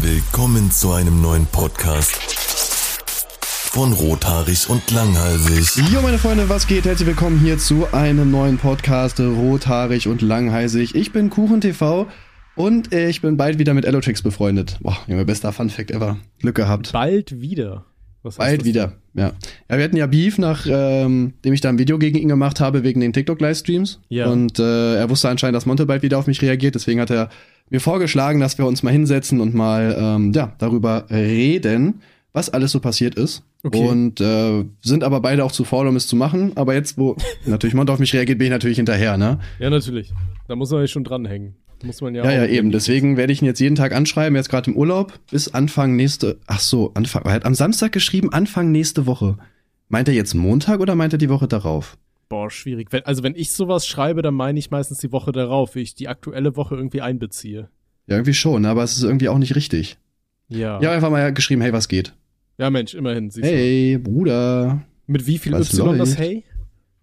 Willkommen zu einem neuen Podcast von Rothaarig und Langhalsig. Jo, meine Freunde, was geht? Herzlich willkommen hier zu einem neuen Podcast Rothaarig und Langhalsig. Ich bin KuchenTV und ich bin bald wieder mit Elotrix befreundet. Boah, Junge, bester Funfact ever. Glück gehabt. Bald wieder. Was bald wieder, ja. Ja, wir hatten ja Beef, nachdem ähm, ich da ein Video gegen ihn gemacht habe wegen den TikTok-Livestreams. Ja. Und äh, er wusste anscheinend, dass Monte bald wieder auf mich reagiert. Deswegen hat er mir vorgeschlagen, dass wir uns mal hinsetzen und mal ähm, ja, darüber reden, was alles so passiert ist. Okay. Und äh, sind aber beide auch zu faul, um es zu machen. Aber jetzt, wo natürlich Monte auf mich reagiert, bin ich natürlich hinterher, ne? Ja, natürlich. Da muss man ja schon dranhängen. Muss man ja. Ja, ja, eben. Deswegen werde ich ihn jetzt jeden Tag anschreiben. Jetzt gerade im Urlaub bis Anfang nächste. Ach so, Anfang. Er hat am Samstag geschrieben, Anfang nächste Woche. Meint er jetzt Montag oder meint er die Woche darauf? Boah, schwierig. also wenn ich sowas schreibe, dann meine ich meistens die Woche darauf, wie ich die aktuelle Woche irgendwie einbeziehe. Ja, irgendwie schon, aber es ist irgendwie auch nicht richtig. Ja. Ja, einfach mal geschrieben, hey, was geht? Ja, Mensch, immerhin. Hey, du. Bruder. Mit wie viel was Y läuft? das Hey?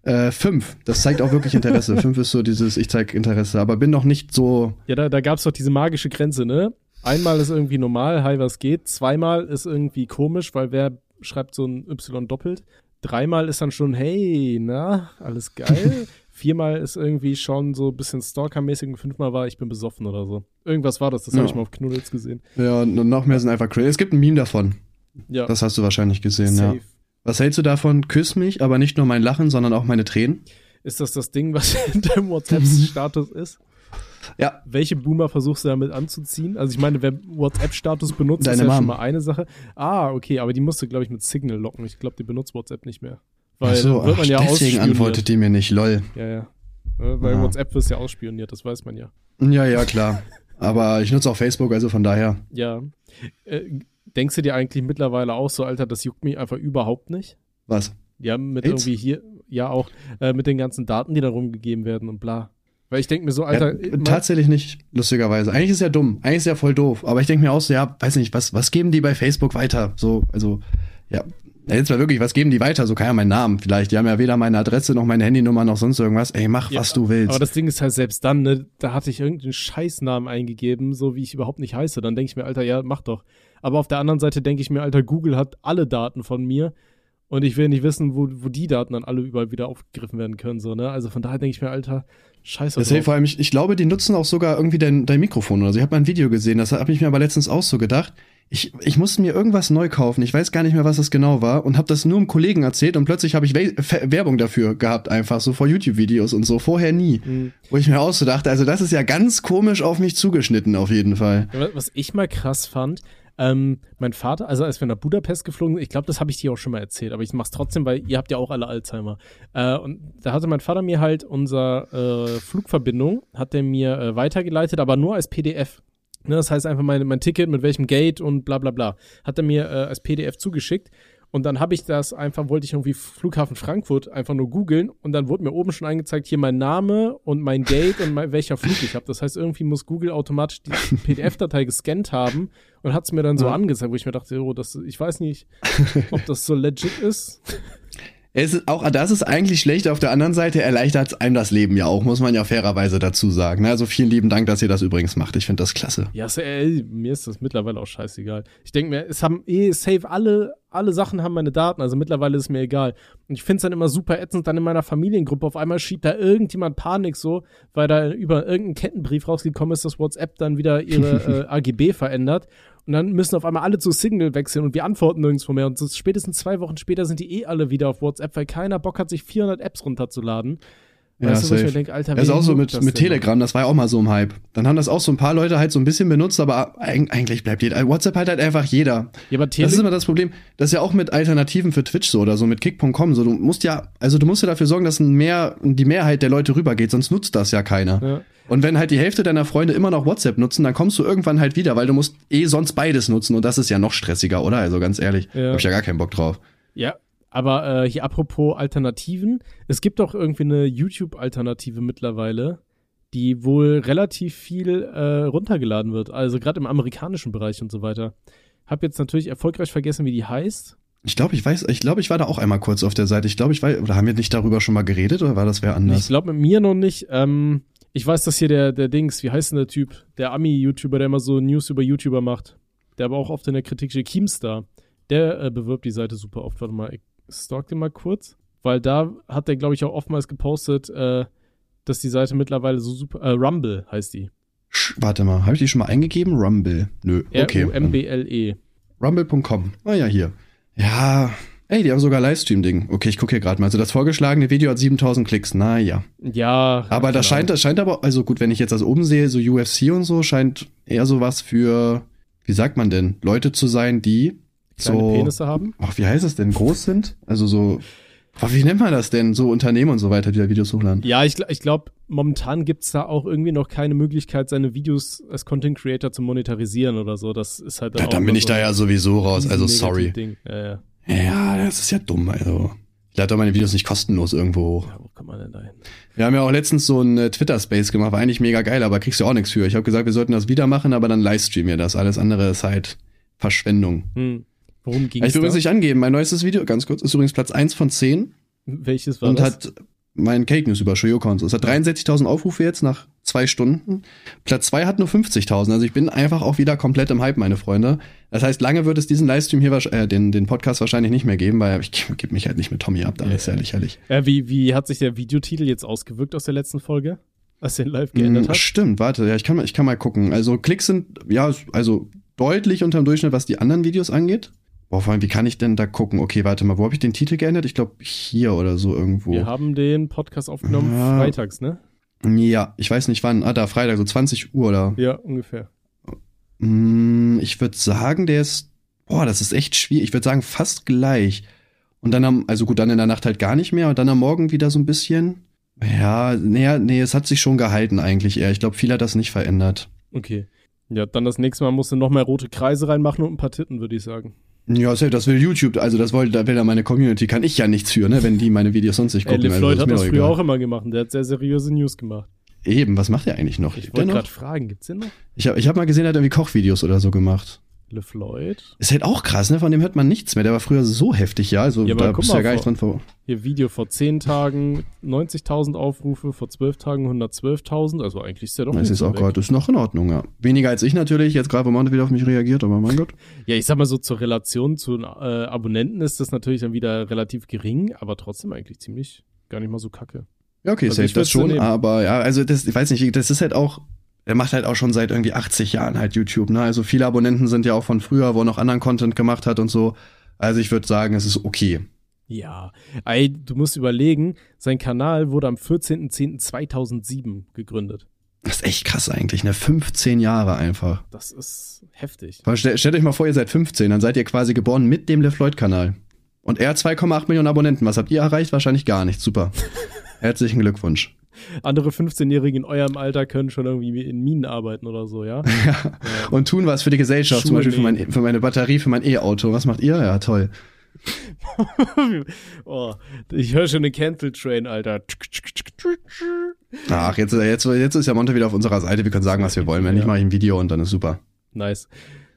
Äh, fünf. Das zeigt auch wirklich Interesse. fünf ist so dieses, ich zeig Interesse, aber bin noch nicht so. Ja, da, da gab's doch diese magische Grenze, ne? Einmal ist irgendwie normal, hi, was geht. Zweimal ist irgendwie komisch, weil wer schreibt so ein Y doppelt. Dreimal ist dann schon, hey, na, alles geil. Viermal ist irgendwie schon so ein bisschen Stalker-mäßig und fünfmal war, ich bin besoffen oder so. Irgendwas war das, das ja. habe ich mal auf Knuddels gesehen. Ja, und noch mehr sind einfach crazy. Es gibt ein Meme davon. Ja. Das hast du wahrscheinlich gesehen, Safe. ja. Was hältst du davon? Küss mich, aber nicht nur mein Lachen, sondern auch meine Tränen? Ist das das Ding, was in deinem WhatsApp-Status ist? Ja. Welche Boomer versuchst du damit anzuziehen? Also ich meine, wer WhatsApp-Status benutzt, Deine ist ja Mom. schon mal eine Sache. Ah, okay, aber die musst du, glaube ich, mit Signal locken. Ich glaube, die benutzt WhatsApp nicht mehr. Weil ach so, man ach, ja deswegen antwortet die mir nicht, lol. Ja, ja. Weil ja. WhatsApp wird ja ausspioniert, das weiß man ja. Ja, ja, klar. Aber ich nutze auch Facebook, also von daher. Ja. Äh, denkst du dir eigentlich mittlerweile auch so, Alter, das juckt mich einfach überhaupt nicht? Was? Ja, mit AIDS? irgendwie hier, ja auch, äh, mit den ganzen Daten, die da rumgegeben werden und bla. Weil ich denke mir so, Alter. Ja, tatsächlich nicht, lustigerweise. Eigentlich ist ja dumm. Eigentlich ist ja voll doof. Aber ich denke mir auch so, ja, weiß nicht, was, was geben die bei Facebook weiter? So, also, ja. Jetzt mal wirklich, was geben die weiter? So kann ja mein Namen vielleicht. Die haben ja weder meine Adresse noch meine Handynummer noch sonst irgendwas. Ey, mach, ja, was du willst. Aber das Ding ist halt selbst dann, ne, da hatte ich irgendeinen Scheißnamen eingegeben, so wie ich überhaupt nicht heiße. Dann denke ich mir, Alter, ja, mach doch. Aber auf der anderen Seite denke ich mir, Alter, Google hat alle Daten von mir und ich will nicht wissen, wo, wo die Daten dann alle überall wieder aufgegriffen werden können. So, ne? Also von daher denke ich mir, Alter, scheiße. Das vor allem, ich, ich glaube, die nutzen auch sogar irgendwie dein, dein Mikrofon oder so. Ich habe mal ein Video gesehen, das habe ich mir aber letztens auch so gedacht. Ich, ich musste mir irgendwas neu kaufen, ich weiß gar nicht mehr, was das genau war und habe das nur einem Kollegen erzählt und plötzlich habe ich We Werbung dafür gehabt, einfach so vor YouTube-Videos und so, vorher nie. Mhm. Wo ich mir auch so dachte, also das ist ja ganz komisch auf mich zugeschnitten, auf jeden Fall. Was ich mal krass fand, ähm, mein Vater, also als wir nach Budapest geflogen sind, ich glaube, das habe ich dir auch schon mal erzählt, aber ich mache es trotzdem, weil ihr habt ja auch alle Alzheimer. Äh, und da hatte mein Vater mir halt unsere äh, Flugverbindung, hat er mir äh, weitergeleitet, aber nur als PDF. Ne, das heißt einfach mein, mein Ticket, mit welchem Gate und bla bla bla. Hat er mir äh, als PDF zugeschickt. Und dann habe ich das einfach, wollte ich irgendwie Flughafen Frankfurt einfach nur googeln und dann wurde mir oben schon angezeigt, hier mein Name und mein Gate und mein, welcher Flug ich habe. Das heißt, irgendwie muss Google automatisch die PDF-Datei gescannt haben und hat es mir dann so ja. angezeigt, wo ich mir dachte, oh, das, ich weiß nicht, ob das so legit ist. Es ist auch das ist eigentlich schlecht. Auf der anderen Seite erleichtert einem das Leben ja auch, muss man ja fairerweise dazu sagen. Also vielen lieben Dank, dass ihr das übrigens macht. Ich finde das klasse. Ja, ey, mir ist das mittlerweile auch scheißegal. Ich denke mir, es haben eh safe alle, alle Sachen haben meine Daten. Also mittlerweile ist es mir egal. Und ich finde es dann immer super ätzend, dann in meiner Familiengruppe auf einmal schiebt da irgendjemand Panik so, weil da über irgendeinen Kettenbrief rausgekommen ist, dass WhatsApp dann wieder ihre äh, AGB verändert. Und dann müssen auf einmal alle zu Signal wechseln und wir antworten nirgendwo mehr. Und so spätestens zwei Wochen später sind die eh alle wieder auf WhatsApp, weil keiner Bock hat, sich 400 Apps runterzuladen. Ja, weißt du, ich mir denke, Alter, das ist auch so mit, mit Telegram, das war ja auch mal so im Hype. Dann haben das auch so ein paar Leute halt so ein bisschen benutzt, aber eigentlich bleibt jeder. WhatsApp halt halt einfach jeder. Ja, aber Tele das ist immer das Problem. Das ist ja auch mit Alternativen für Twitch so oder so, mit Kick.com so. Du musst ja, also du musst ja dafür sorgen, dass mehr, die Mehrheit der Leute rübergeht, sonst nutzt das ja keiner. Ja. Und wenn halt die Hälfte deiner Freunde immer noch WhatsApp nutzen, dann kommst du irgendwann halt wieder, weil du musst eh sonst beides nutzen und das ist ja noch stressiger, oder? Also ganz ehrlich, ja. hab ich ja gar keinen Bock drauf. Ja, aber äh, hier apropos Alternativen, es gibt doch irgendwie eine YouTube-Alternative mittlerweile, die wohl relativ viel äh, runtergeladen wird, also gerade im amerikanischen Bereich und so weiter. Hab jetzt natürlich erfolgreich vergessen, wie die heißt. Ich glaube, ich weiß, ich glaube, ich war da auch einmal kurz auf der Seite. Ich glaube, ich weiß, oder haben wir nicht darüber schon mal geredet oder war das wer anders? Ich glaube mit mir noch nicht. Ähm, Ich weiß, dass hier der, der Dings, wie heißt denn der Typ? Der Ami-YouTuber, der immer so News über YouTuber macht. Der aber auch oft in der Kritik steht. Keemstar. Der äh, bewirbt die Seite super oft. Warte mal, ich stalk den mal kurz. Weil da hat der, glaube ich, auch oftmals gepostet, äh, dass die Seite mittlerweile so super. Äh, Rumble heißt die. Warte mal, habe ich die schon mal eingegeben? Rumble. Nö. Okay. R-U-M-B-L-E. Rumble.com. Ah ja, hier. Ja, Ey, die haben sogar Livestream-Ding. Okay, ich gucke hier gerade mal. Also das vorgeschlagene Video hat 7000 Klicks. Naja. Ja. Aber das scheint, das scheint aber, also gut, wenn ich jetzt das oben sehe, so UFC und so, scheint eher sowas für, wie sagt man denn, Leute zu sein, die Kleine so, Penisse haben? Ach, wie heißt es denn? Groß sind? Also so, ach, wie nennt man das denn? So Unternehmen und so weiter, die da Videos hochladen. Ja, ich, ich glaube, momentan gibt's da auch irgendwie noch keine Möglichkeit, seine Videos als Content Creator zu monetarisieren oder so. Das ist halt dann Ja, dann bin ich so da ja sowieso raus, also sorry. Ja, ja. Ja, das ist ja dumm, also. Ich lade doch meine Videos nicht kostenlos irgendwo hoch. Ja, wo kann man denn da hin? Wir haben ja auch letztens so ein äh, Twitter-Space gemacht, war eigentlich mega geil, aber kriegst du auch nichts für. Ich habe gesagt, wir sollten das wieder machen, aber dann livestreamen wir das. Alles andere ist halt Verschwendung. Hm. Worum ging es? Ich will übrigens nicht angeben. Mein neuestes Video, ganz kurz, ist übrigens Platz 1 von 10. Welches war und das? Und hat mein Cake News über Shoyokons. Es hat 63.000 Aufrufe jetzt nach zwei Stunden. Platz zwei hat nur 50.000. Also ich bin einfach auch wieder komplett im Hype, meine Freunde. Das heißt, lange wird es diesen Livestream hier, äh, den, den Podcast wahrscheinlich nicht mehr geben, weil ich gebe mich halt nicht mit Tommy ab. Da ja, ist ja lächerlich. Äh, wie, wie hat sich der Videotitel jetzt ausgewirkt aus der letzten Folge? Was den live geändert mm, hat? Stimmt, warte, ja, ich kann mal, ich kann mal gucken. Also Klicks sind, ja, also deutlich unter dem Durchschnitt, was die anderen Videos angeht. Boah, vor allem, wie kann ich denn da gucken? Okay, warte mal, wo habe ich den Titel geändert? Ich glaube hier oder so irgendwo. Wir haben den Podcast aufgenommen ja. freitags, ne? Ja, ich weiß nicht wann. Ah, da Freitag, so 20 Uhr oder? Ja, ungefähr. Hm, ich würde sagen, der ist, boah, das ist echt schwierig. Ich würde sagen, fast gleich. Und dann am, also gut, dann in der Nacht halt gar nicht mehr und dann am Morgen wieder so ein bisschen. Ja, nee, nee, es hat sich schon gehalten eigentlich eher. Ich glaube, viel hat das nicht verändert. Okay. Ja, dann das nächste Mal musst du noch mehr rote Kreise reinmachen und ein paar Titten, würde ich sagen. Ja, das will YouTube, also das will, da will ja meine Community, kann ich ja nichts für, ne, wenn die meine Videos sonst nicht gucken. Ey, Floyd also, hat das früher egal. auch immer gemacht, der hat sehr seriöse News gemacht. Eben, was macht er eigentlich noch? Ich wollte gerade fragen, gibt's den noch? Ich habe ich hab mal gesehen, er hat irgendwie Kochvideos oder so gemacht. LeFloid. Ist halt auch krass, ne? Von dem hört man nichts mehr. Der war früher so heftig, ja. Also ja, da bist du ja gar nicht dran vor. Hier Video vor 10 Tagen 90.000 Aufrufe, vor 12 Tagen 112.000. Also eigentlich ist der doch Das ist auch gerade, ist noch in Ordnung, ja. Weniger als ich natürlich, jetzt gerade, wo Monte wieder auf mich reagiert, aber mein Gott. ja, ich sag mal so, zur Relation zu äh, Abonnenten ist das natürlich dann wieder relativ gering, aber trotzdem eigentlich ziemlich gar nicht mal so kacke. Ja, okay, also safe das schon, aber ja, also das, ich weiß nicht, das ist halt auch er macht halt auch schon seit irgendwie 80 Jahren halt YouTube, ne? Also viele Abonnenten sind ja auch von früher, wo er noch anderen Content gemacht hat und so. Also ich würde sagen, es ist okay. Ja, ey, du musst überlegen, sein Kanal wurde am 14.10.2007 gegründet. Das ist echt krass eigentlich, ne? 15 Jahre einfach. Das ist heftig. Stellt, stellt euch mal vor, ihr seid 15, dann seid ihr quasi geboren mit dem LeFloid-Kanal. Und er hat 2,8 Millionen Abonnenten. Was habt ihr erreicht? Wahrscheinlich gar nichts. Super. Herzlichen Glückwunsch. Andere 15-Jährige in eurem Alter können schon irgendwie in Minen arbeiten oder so, ja? ja. Und tun was für die Gesellschaft, Schuhe zum Beispiel für, mein, für meine Batterie, für mein E-Auto. Was macht ihr? Ja, toll. oh, ich höre schon eine Cancel Train, Alter. Ach, jetzt, jetzt, jetzt ist ja Monte wieder auf unserer Seite. Wir können sagen, was wir wollen. Wenn ja. nicht, mache ich ein Video und dann ist super. Nice.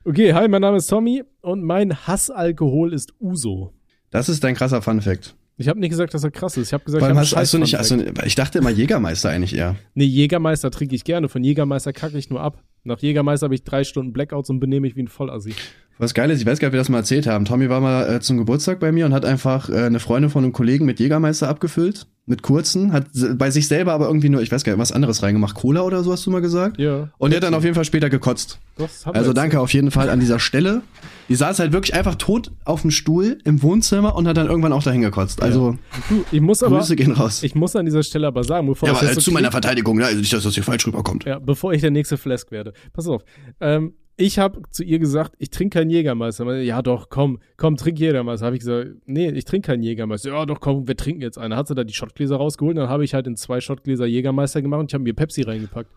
Okay, hi, mein Name ist Tommy und mein Hassalkohol ist Uso. Das ist dein krasser Fun Fact. Ich habe nicht gesagt, dass er krass ist. Ich habe gesagt, Vor allem hast, hast du nicht, du, ich dachte immer Jägermeister eigentlich eher. Nee, Jägermeister trinke ich gerne. Von Jägermeister kacke ich nur ab. Nach Jägermeister habe ich drei Stunden Blackouts und benehme mich wie ein Vollassi. Was geil ist, ich weiß gar nicht, ob wir das mal erzählt haben. Tommy war mal äh, zum Geburtstag bei mir und hat einfach äh, eine Freundin von einem Kollegen mit Jägermeister abgefüllt. Mit kurzen. Hat bei sich selber aber irgendwie nur, ich weiß gar nicht, was anderes reingemacht. Cola oder so hast du mal gesagt? Ja. Und der hat dann auf jeden Fall später gekotzt. also danke auf jeden Fall an dieser Stelle. Die saß halt wirklich einfach tot auf dem Stuhl im Wohnzimmer und hat dann irgendwann auch dahin gekotzt. Also, ja. ich muss aber, Grüße gehen raus. Ich muss an dieser Stelle aber sagen, bevor ja, aber, äh, zu meiner Verteidigung, ne? also nicht, dass das hier falsch rüberkommt. Ja, bevor ich der nächste Flask werde. Pass auf. Ähm, ich habe zu ihr gesagt, ich trinke keinen Jägermeister. Ja, doch, komm, komm, trink Jägermeister. Habe ich gesagt, nee, ich trinke keinen Jägermeister. Ja, doch, komm, wir trinken jetzt einen. Hat sie da die Schottgläser rausgeholt, dann habe ich halt in zwei Schottgläser Jägermeister gemacht und ich habe mir Pepsi reingepackt.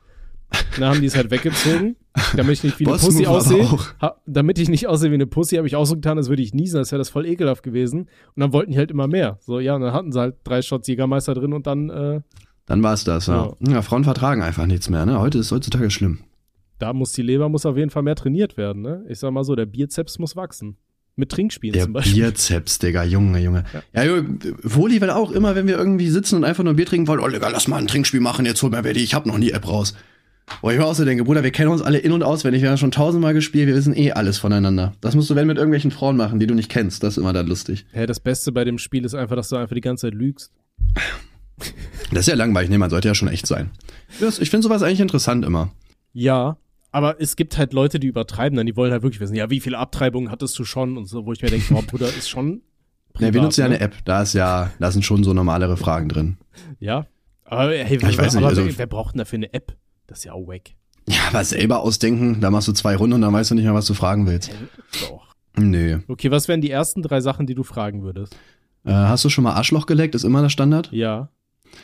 Dann haben die es halt weggezogen, damit ich nicht wie eine Pussy aussehe. damit ich nicht aussehe wie eine Pussy, habe ich auch so getan, als würde ich niesen, als wäre das voll ekelhaft gewesen. Und dann wollten die halt immer mehr. So, ja, und dann hatten sie halt drei Shots Jägermeister drin und dann. Äh, dann war es das, ja. ja. ja. Frauen vertragen einfach nichts mehr, ne? Heute ist heutzutage schlimm da muss die Leber muss auf jeden Fall mehr trainiert werden. Ne? Ich sag mal so, der Bizeps muss wachsen. Mit Trinkspielen Der zum Beispiel. Bierzeps, Digga, Junge, Junge. Ja, ja Woli will auch immer, wenn wir irgendwie sitzen und einfach nur Bier trinken wollen, oh, Digga, lass mal ein Trinkspiel machen, jetzt hol mal wer die, ich hab noch nie App raus. Wo ich mir auch so denke, Bruder, wir kennen uns alle in- und auswendig, wir haben schon tausendmal gespielt, wir wissen eh alles voneinander. Das musst du, wenn mit irgendwelchen Frauen machen, die du nicht kennst, das ist immer dann lustig. Ja, das Beste bei dem Spiel ist einfach, dass du einfach die ganze Zeit lügst. Das ist ja langweilig, nee, man sollte ja schon echt sein. Ich finde sowas eigentlich interessant immer. Ja, aber es gibt halt Leute, die übertreiben dann, die wollen halt wirklich wissen, ja, wie viele Abtreibungen hattest du schon und so, wo ich mir denke, oh Bruder, ist schon. Privat, ja, wir nutzen ja ne? eine App, da ist ja, da sind schon so normalere Fragen drin. Ja. Aber hey, ich weiß nicht, also, wer, wer braucht denn dafür eine App? Das ist ja auch wack. Ja, aber selber ausdenken, da machst du zwei Runden und dann weißt du nicht mehr, was du fragen willst. Doch. Nö. Okay, was wären die ersten drei Sachen, die du fragen würdest? Äh, hast du schon mal Arschloch geleckt? Ist immer der Standard? Ja.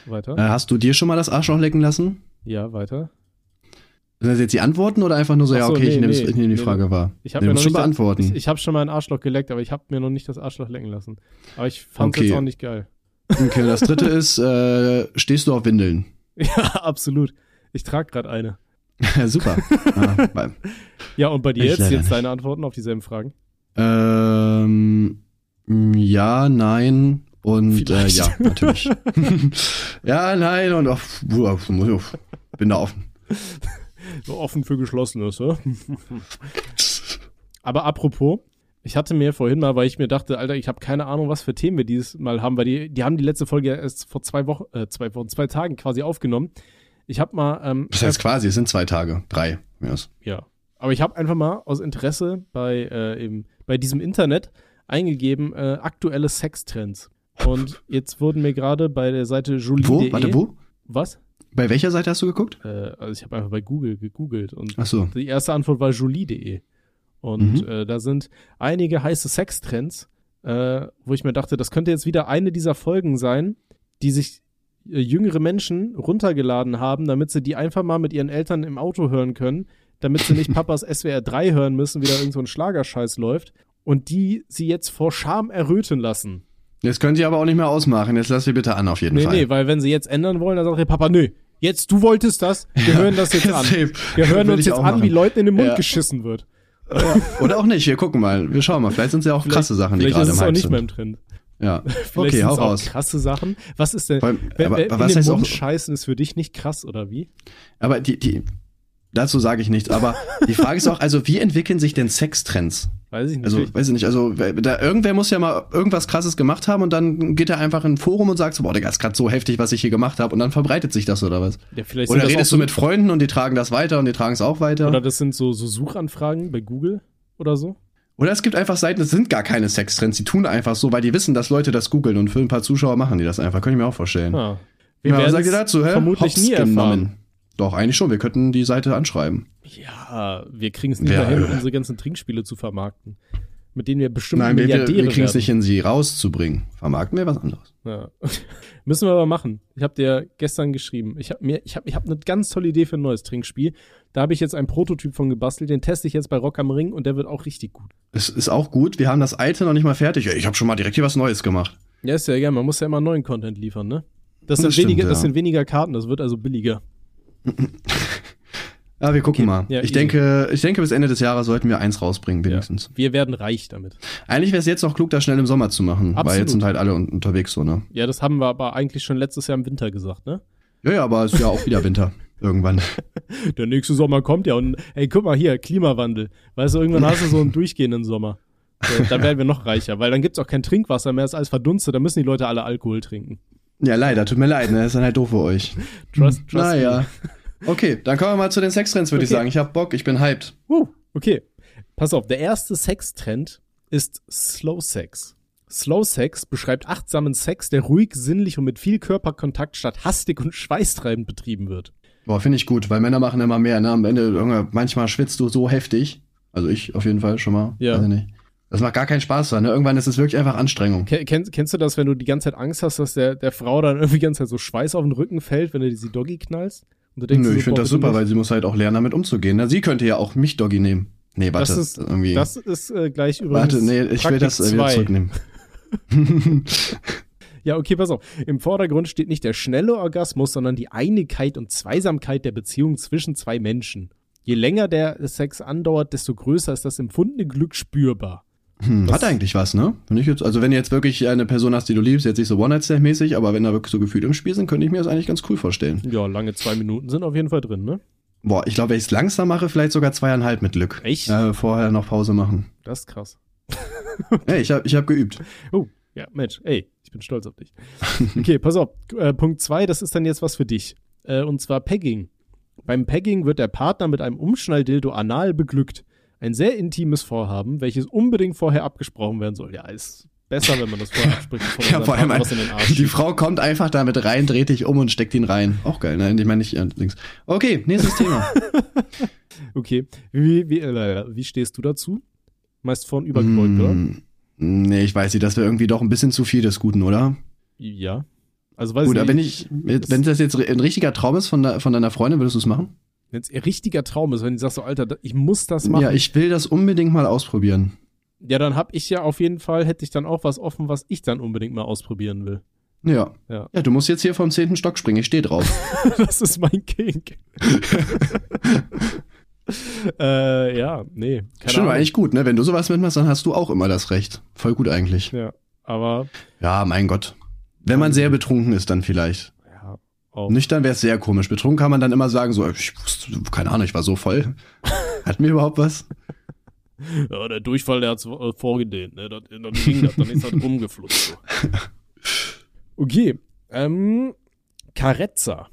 Weiter. Äh, hast du dir schon mal das Arschloch lecken lassen? Ja, weiter. Sind das jetzt die Antworten oder einfach nur so, so ja, okay, nee, ich nehme nee, nehm die nee, Frage wahr? Ich habe mir schon beantworten. Ich, ich habe schon mal ein Arschloch geleckt, aber ich habe mir noch nicht das Arschloch lecken lassen. Aber ich fand es okay. jetzt auch nicht geil. Okay, das dritte ist, äh, stehst du auf Windeln? Ja, absolut. Ich trage gerade eine. Super. ah, ja, und bei dir jetzt, jetzt deine Antworten auf dieselben Fragen? Ähm, ja, nein und äh, ja, natürlich. ja, nein und auch, bin da offen. So offen für Geschlossenes, ja? Aber apropos, ich hatte mir vorhin mal, weil ich mir dachte, Alter, ich habe keine Ahnung, was für Themen wir dieses Mal haben, weil die, die haben die letzte Folge erst vor zwei Wochen, äh, zwei Wochen, zwei Tagen quasi aufgenommen. Ich habe mal. Ähm, das heißt quasi, es sind zwei Tage, drei. Yes. Ja. Aber ich habe einfach mal aus Interesse bei, äh, eben, bei diesem Internet eingegeben, äh, aktuelle Sextrends. Und jetzt wurden mir gerade bei der Seite Julie. Wo? Warte, wo? Was? Bei welcher Seite hast du geguckt? Äh, also ich habe einfach bei Google gegoogelt und Ach so. die erste Antwort war jolie.de. Und mhm. äh, da sind einige heiße Sextrends, äh, wo ich mir dachte, das könnte jetzt wieder eine dieser Folgen sein, die sich jüngere Menschen runtergeladen haben, damit sie die einfach mal mit ihren Eltern im Auto hören können, damit sie nicht Papas SWR 3 hören müssen, wie da irgend so ein Schlagerscheiß läuft und die sie jetzt vor Scham erröten lassen. Jetzt können sie aber auch nicht mehr ausmachen. Jetzt lass sie bitte an, auf jeden nee, Fall. Nee, nee, weil wenn sie jetzt ändern wollen, dann sagt ihr Papa, nö, jetzt du wolltest das, wir hören das jetzt an. Wir hören uns jetzt an, wie Leuten in den Mund ja. geschissen wird. Oder auch nicht, wir gucken mal, wir schauen mal. Vielleicht sind es ja auch krasse Sachen, die gerade im Hype sind. Vielleicht ist es auch nicht mehr im Trend. Ja, okay, hau raus. Krasse Sachen. Was ist denn, wenn, aber, in den Mund auch, scheißen ist für dich nicht krass, oder wie? Aber die, die, dazu sage ich nichts, aber die Frage ist auch, also wie entwickeln sich denn Sextrends? Weiß ich nicht. Also, weiß ich nicht, also da, irgendwer muss ja mal irgendwas krasses gemacht haben und dann geht er einfach in ein Forum und sagt so, boah, Digga, ist gerade so heftig, was ich hier gemacht habe und dann verbreitet sich das oder was? Ja, vielleicht oder redest du mit Freunden und die tragen das weiter und die tragen es auch weiter? Oder das sind so, so Suchanfragen bei Google oder so? Oder es gibt einfach Seiten, das sind gar keine Sextrends, die tun einfach so, weil die wissen, dass Leute das googeln und für ein paar Zuschauer machen die das einfach. Könnte ich mir auch vorstellen. Ah. Wir ja, was sagt ihr dazu, hä? Vermutlich Hops nie erfahren. Doch, eigentlich schon. Wir könnten die Seite anschreiben. Ja, wir kriegen es nicht ja, mehr hin, unsere ganzen Trinkspiele zu vermarkten mit denen wir bestimmt Nein, Milliardäre wir, wir kriegen es nicht hin, sie rauszubringen. Vermarkten wir was anderes. Ja. Müssen wir aber machen. Ich habe dir gestern geschrieben. Ich habe mir, ich habe eine ganz tolle Idee für ein neues Trinkspiel. Da habe ich jetzt einen Prototyp von gebastelt. Den teste ich jetzt bei Rock am Ring und der wird auch richtig gut. Es ist auch gut. Wir haben das alte noch nicht mal fertig. Ich habe schon mal direkt hier was Neues gemacht. Ja, ist ja egal. Man muss ja immer neuen Content liefern, ne? Das, das sind stimmt, weniger, ja. das sind weniger Karten. Das wird also billiger. Ja, wir gucken okay. mal. Ja, ich, denke, ich denke, bis Ende des Jahres sollten wir eins rausbringen, wenigstens. Ja. Wir werden reich damit. Eigentlich wäre es jetzt auch klug, das schnell im Sommer zu machen, Absolut. weil jetzt sind halt alle un unterwegs so, ne? Ja, das haben wir aber eigentlich schon letztes Jahr im Winter gesagt, ne? Ja, ja, aber es ist ja auch wieder Winter. Irgendwann. Der nächste Sommer kommt ja und ey, guck mal hier, Klimawandel. Weißt du, irgendwann hast du so einen durchgehenden Sommer. So, dann werden wir noch reicher, weil dann gibt's auch kein Trinkwasser mehr, ist alles verdunstet, dann müssen die Leute alle Alkohol trinken. Ja, leider, tut mir leid, ne? Das ist dann halt doof für euch. Trust, trust naja. Me. Okay, dann kommen wir mal zu den Sextrends, würde okay. ich sagen. Ich hab Bock, ich bin hyped. Uh, okay. Pass auf, der erste Sextrend ist Slow Sex. Slow Sex beschreibt achtsamen Sex, der ruhig, sinnlich und mit viel Körperkontakt statt hastig und schweißtreibend betrieben wird. Boah, finde ich gut, weil Männer machen immer mehr, ne? Am Ende, manchmal schwitzt du so heftig. Also ich auf jeden Fall schon mal. Ja. Weiß ich nicht. Das macht gar keinen Spaß ne? Irgendwann ist es wirklich einfach Anstrengung. Kennst, kennst du das, wenn du die ganze Zeit Angst hast, dass der, der Frau dann irgendwie die ganze Zeit so Schweiß auf den Rücken fällt, wenn du diese Doggy knallst? Nö, ich finde das super, weil sie muss halt auch lernen, damit umzugehen. Na, sie könnte ja auch mich Doggy nehmen. Nee, warte. Das ist, irgendwie. Das ist äh, gleich übrigens. Warte, nee, ich Praktik will das äh, wieder zurücknehmen. ja, okay, pass auf. Im Vordergrund steht nicht der schnelle Orgasmus, sondern die Einigkeit und Zweisamkeit der Beziehung zwischen zwei Menschen. Je länger der Sex andauert, desto größer ist das empfundene Glück spürbar. Hm, hat eigentlich was, ne? Wenn ich jetzt, also wenn du jetzt wirklich eine Person hast, die du liebst, jetzt nicht so One-Night-Stand-mäßig, aber wenn da wirklich so Gefühle im Spiel sind, könnte ich mir das eigentlich ganz cool vorstellen. Ja, lange zwei Minuten sind auf jeden Fall drin, ne? Boah, ich glaube, wenn ich es langsam mache, vielleicht sogar zweieinhalb mit Glück. Echt? Äh, vorher noch Pause machen. Das ist krass. okay. Hey, ich habe ich hab geübt. Oh, ja, Mensch, ey, ich bin stolz auf dich. Okay, pass auf. Äh, Punkt zwei, das ist dann jetzt was für dich. Äh, und zwar Pegging. Beim Pegging wird der Partner mit einem Umschnalldildo anal beglückt. Ein sehr intimes Vorhaben, welches unbedingt vorher abgesprochen werden soll. Ja, ist besser, wenn man das vorher abspricht. ja, vor allem, was in den Arsch die Frau kommt einfach damit rein, dreht dich um und steckt ihn rein. Auch geil, ne? Ich meine nicht äh, links. Okay, nächstes Thema. okay, wie, wie, äh, wie stehst du dazu? Meist vorn übergebeugt, mm, oder? Nee, ich weiß nicht, das wäre irgendwie doch ein bisschen zu viel des Guten, oder? Ja. Also weiß Gut, ich, aber wenn ich, wenn das jetzt ein richtiger Traum ist von, de, von deiner Freundin, würdest du es machen? Wenn es ihr richtiger Traum ist, wenn du sagst so, Alter, ich muss das machen. Ja, ich will das unbedingt mal ausprobieren. Ja, dann hab ich ja auf jeden Fall, hätte ich dann auch was offen, was ich dann unbedingt mal ausprobieren will. Ja. Ja, ja du musst jetzt hier vom zehnten Stock springen, ich stehe drauf. das ist mein Kink. äh, ja, nee. Stimmt, eigentlich gut, ne? Wenn du sowas mitmachst, dann hast du auch immer das Recht. Voll gut eigentlich. Ja, aber. Ja, mein Gott. Wenn man sehr betrunken ist, dann vielleicht. Auch. Nüchtern wäre es sehr komisch. Betrunken kann man dann immer sagen, so, ich wusste, keine Ahnung, ich war so voll. Hat mir überhaupt was? Ja, der Durchfall, der hat äh, vorgedehnt, ne? Dann, dann ging das, dann ist das rumgeflutscht. So. Okay, ähm, Carezza.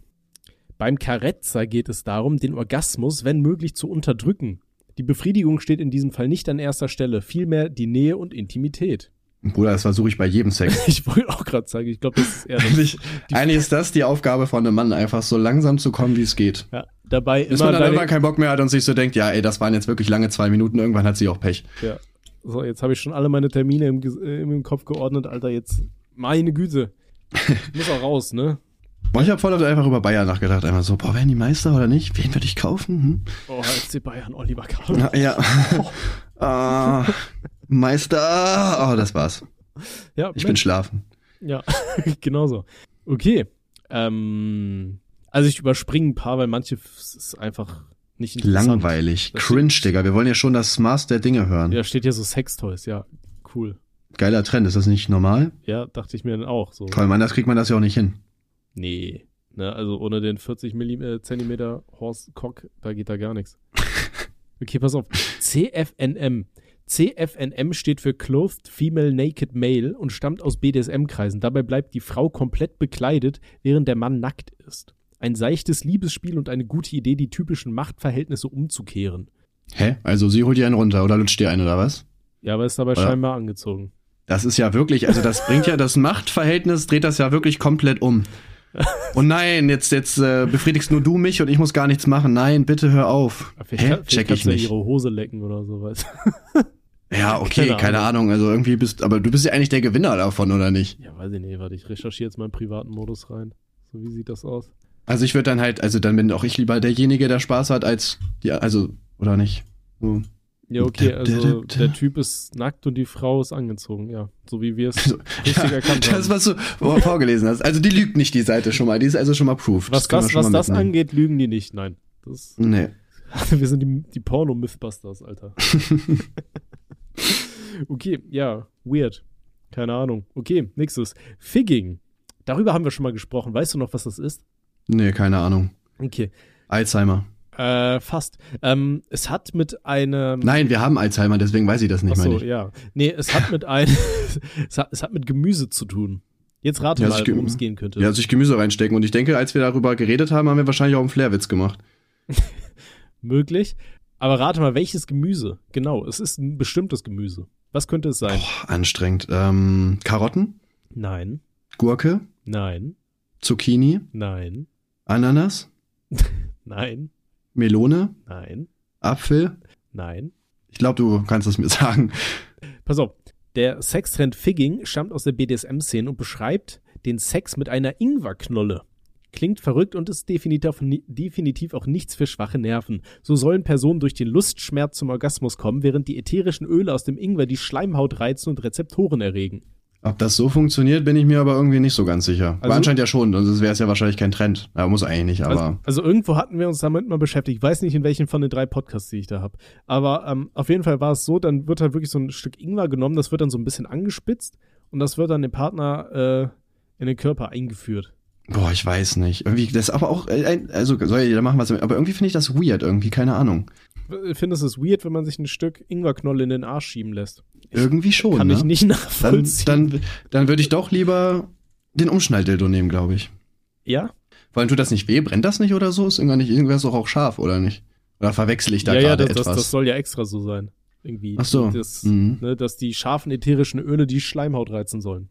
Beim Carezza geht es darum, den Orgasmus, wenn möglich, zu unterdrücken. Die Befriedigung steht in diesem Fall nicht an erster Stelle, vielmehr die Nähe und Intimität. Bruder, das versuche ich bei jedem Sex. ich wollte auch gerade sagen, ich glaube, das ist eher eigentlich, eigentlich ist das die Aufgabe von einem Mann, einfach so langsam zu kommen, wie es geht. Ja, dabei Bis man dann irgendwann keinen Bock mehr hat und sich so denkt, ja, ey, das waren jetzt wirklich lange zwei Minuten, irgendwann hat sie auch Pech. Ja. So, jetzt habe ich schon alle meine Termine im, äh, im Kopf geordnet, Alter, jetzt meine Güte. Muss auch raus, ne? Boah, ich habe voll einfach über Bayern nachgedacht. Einfach so, boah, werden die Meister oder nicht? Wen würde ich kaufen? Hm? Oh, FC Bayern, Oliver Kahn. Ja. ja. Oh. uh, Meister. Oh, das war's. Ja, ich Mensch. bin schlafen. Ja, genauso. Okay. Ähm, also ich überspringe ein paar, weil manche ist einfach nicht interessant. Langweilig. Das Cringe, steht, Digga. Wir wollen ja schon das Maß der Dinge hören. Ja, steht hier so Sextoys. Ja, cool. Geiler Trend. Ist das nicht normal? Ja, dachte ich mir dann auch. So. Toll, man, das kriegt man das ja auch nicht hin. Nee. Ne, also ohne den 40 mm, Zentimeter Horse Cock, da geht da gar nichts. Okay, pass auf. CFNM. CFNM steht für Clothed Female Naked Male und stammt aus BDSM-Kreisen. Dabei bleibt die Frau komplett bekleidet, während der Mann nackt ist. Ein seichtes Liebesspiel und eine gute Idee, die typischen Machtverhältnisse umzukehren. Hä? Also sie holt dir einen runter oder lutscht dir einen oder was? Ja, aber ist dabei oder? scheinbar angezogen. Das ist ja wirklich, also das bringt ja das Machtverhältnis, dreht das ja wirklich komplett um. Und nein, jetzt, jetzt äh, befriedigst nur du mich und ich muss gar nichts machen. Nein, bitte hör auf. Hä? Kann, Check ich nicht. Ja ihre Hose lecken oder sowas. Ja, okay, keine, keine Ahnung. Ahnung. Also irgendwie bist, aber du bist ja eigentlich der Gewinner davon, oder nicht? Ja, weiß ich nicht. Warte, ich recherchiere jetzt meinen privaten Modus rein. So, wie sieht das aus? Also ich würde dann halt, also dann bin auch ich lieber derjenige, der Spaß hat, als die, also, oder nicht? So. Ja, okay, also der Typ ist nackt und die Frau ist angezogen, ja. So wie wir es also, richtig ja, erkannt haben. Das, was du vorgelesen hast. Also die lügt nicht, die Seite schon mal. Die ist also schon mal proof. Was das, das was das angeht, lügen die nicht. Nein. Das, nee. wir sind die, die Porno-Mythbusters, Alter. okay, ja, weird. Keine Ahnung. Okay, nächstes. Figging. Darüber haben wir schon mal gesprochen. Weißt du noch, was das ist? Nee, keine Ahnung. Okay. Alzheimer. Äh, fast. Ähm, es hat mit einem. Nein, wir haben Alzheimer, deswegen weiß ich das nicht, Ach so, ja. Nee, es hat mit einem. es, hat, es hat mit Gemüse zu tun. Jetzt rate ja, mal, worum es gehen könnte. Ja, sich Gemüse reinstecken. Und ich denke, als wir darüber geredet haben, haben wir wahrscheinlich auch einen Flairwitz gemacht. Möglich. Aber rate mal, welches Gemüse? Genau, es ist ein bestimmtes Gemüse. Was könnte es sein? Oh, anstrengend. Ähm, Karotten? Nein. Gurke? Nein. Zucchini? Nein. Ananas? Nein. Melone? Nein. Apfel? Nein. Ich glaube, du kannst es mir sagen. Pass auf. Der Sextrend Figging stammt aus der BDSM-Szene und beschreibt den Sex mit einer Ingwerknolle. Klingt verrückt und ist definitiv, definitiv auch nichts für schwache Nerven. So sollen Personen durch den Lustschmerz zum Orgasmus kommen, während die ätherischen Öle aus dem Ingwer die Schleimhaut reizen und Rezeptoren erregen. Ob das so funktioniert, bin ich mir aber irgendwie nicht so ganz sicher. Also, aber anscheinend ja schon, sonst wäre es ja wahrscheinlich kein Trend. Ja, muss eigentlich nicht, aber. Also, also, irgendwo hatten wir uns damit mal beschäftigt. Ich weiß nicht, in welchen von den drei Podcasts, die ich da habe. Aber ähm, auf jeden Fall war es so, dann wird halt wirklich so ein Stück Ingwer genommen, das wird dann so ein bisschen angespitzt und das wird dann dem Partner äh, in den Körper eingeführt. Boah, ich weiß nicht. Irgendwie, das ist aber auch, äh, also soll ja jeder machen, was er Aber irgendwie finde ich das weird, irgendwie, keine Ahnung. Findest du es weird, wenn man sich ein Stück Ingwerknolle in den Arsch schieben lässt? Irgendwie schon. Kann ne? ich nicht nachvollziehen. Dann, dann, dann würde ich doch lieber den Umschnalldildo nehmen, glaube ich. Ja? Vor allem tut das nicht weh, brennt das nicht oder so? Ist irgendwann nicht, irgendwer ist doch auch scharf, oder nicht? Oder verwechsel ich da ja, gerade ja, das, etwas? Das, das soll ja extra so sein. Irgendwie. Ach so. Das, mhm. ne, dass die scharfen ätherischen Öle die Schleimhaut reizen sollen.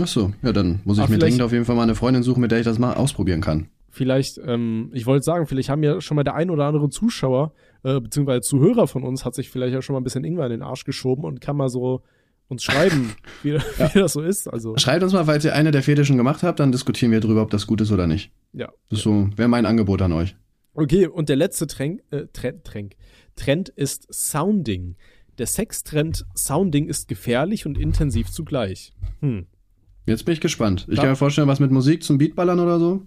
Ach so, ja, dann muss ich Aber mir dringend auf jeden Fall mal eine Freundin suchen, mit der ich das mal ausprobieren kann. Vielleicht, ähm, ich wollte sagen, vielleicht haben ja schon mal der ein oder andere Zuschauer, äh, beziehungsweise Zuhörer von uns, hat sich vielleicht ja schon mal ein bisschen Ingwer in den Arsch geschoben und kann mal so uns schreiben, wie, ja. wie das so ist. Also. Schreibt uns mal, falls ihr eine der Fetischen gemacht habt, dann diskutieren wir drüber, ob das gut ist oder nicht. Ja. Das ist so, wäre mein Angebot an euch. Okay, und der letzte Trend, äh, Trend, Trend, Trend ist Sounding. Der Sextrend Sounding ist gefährlich und intensiv zugleich. Hm. Jetzt bin ich gespannt. Ich da kann mir vorstellen, was mit Musik zum Beatballern oder so.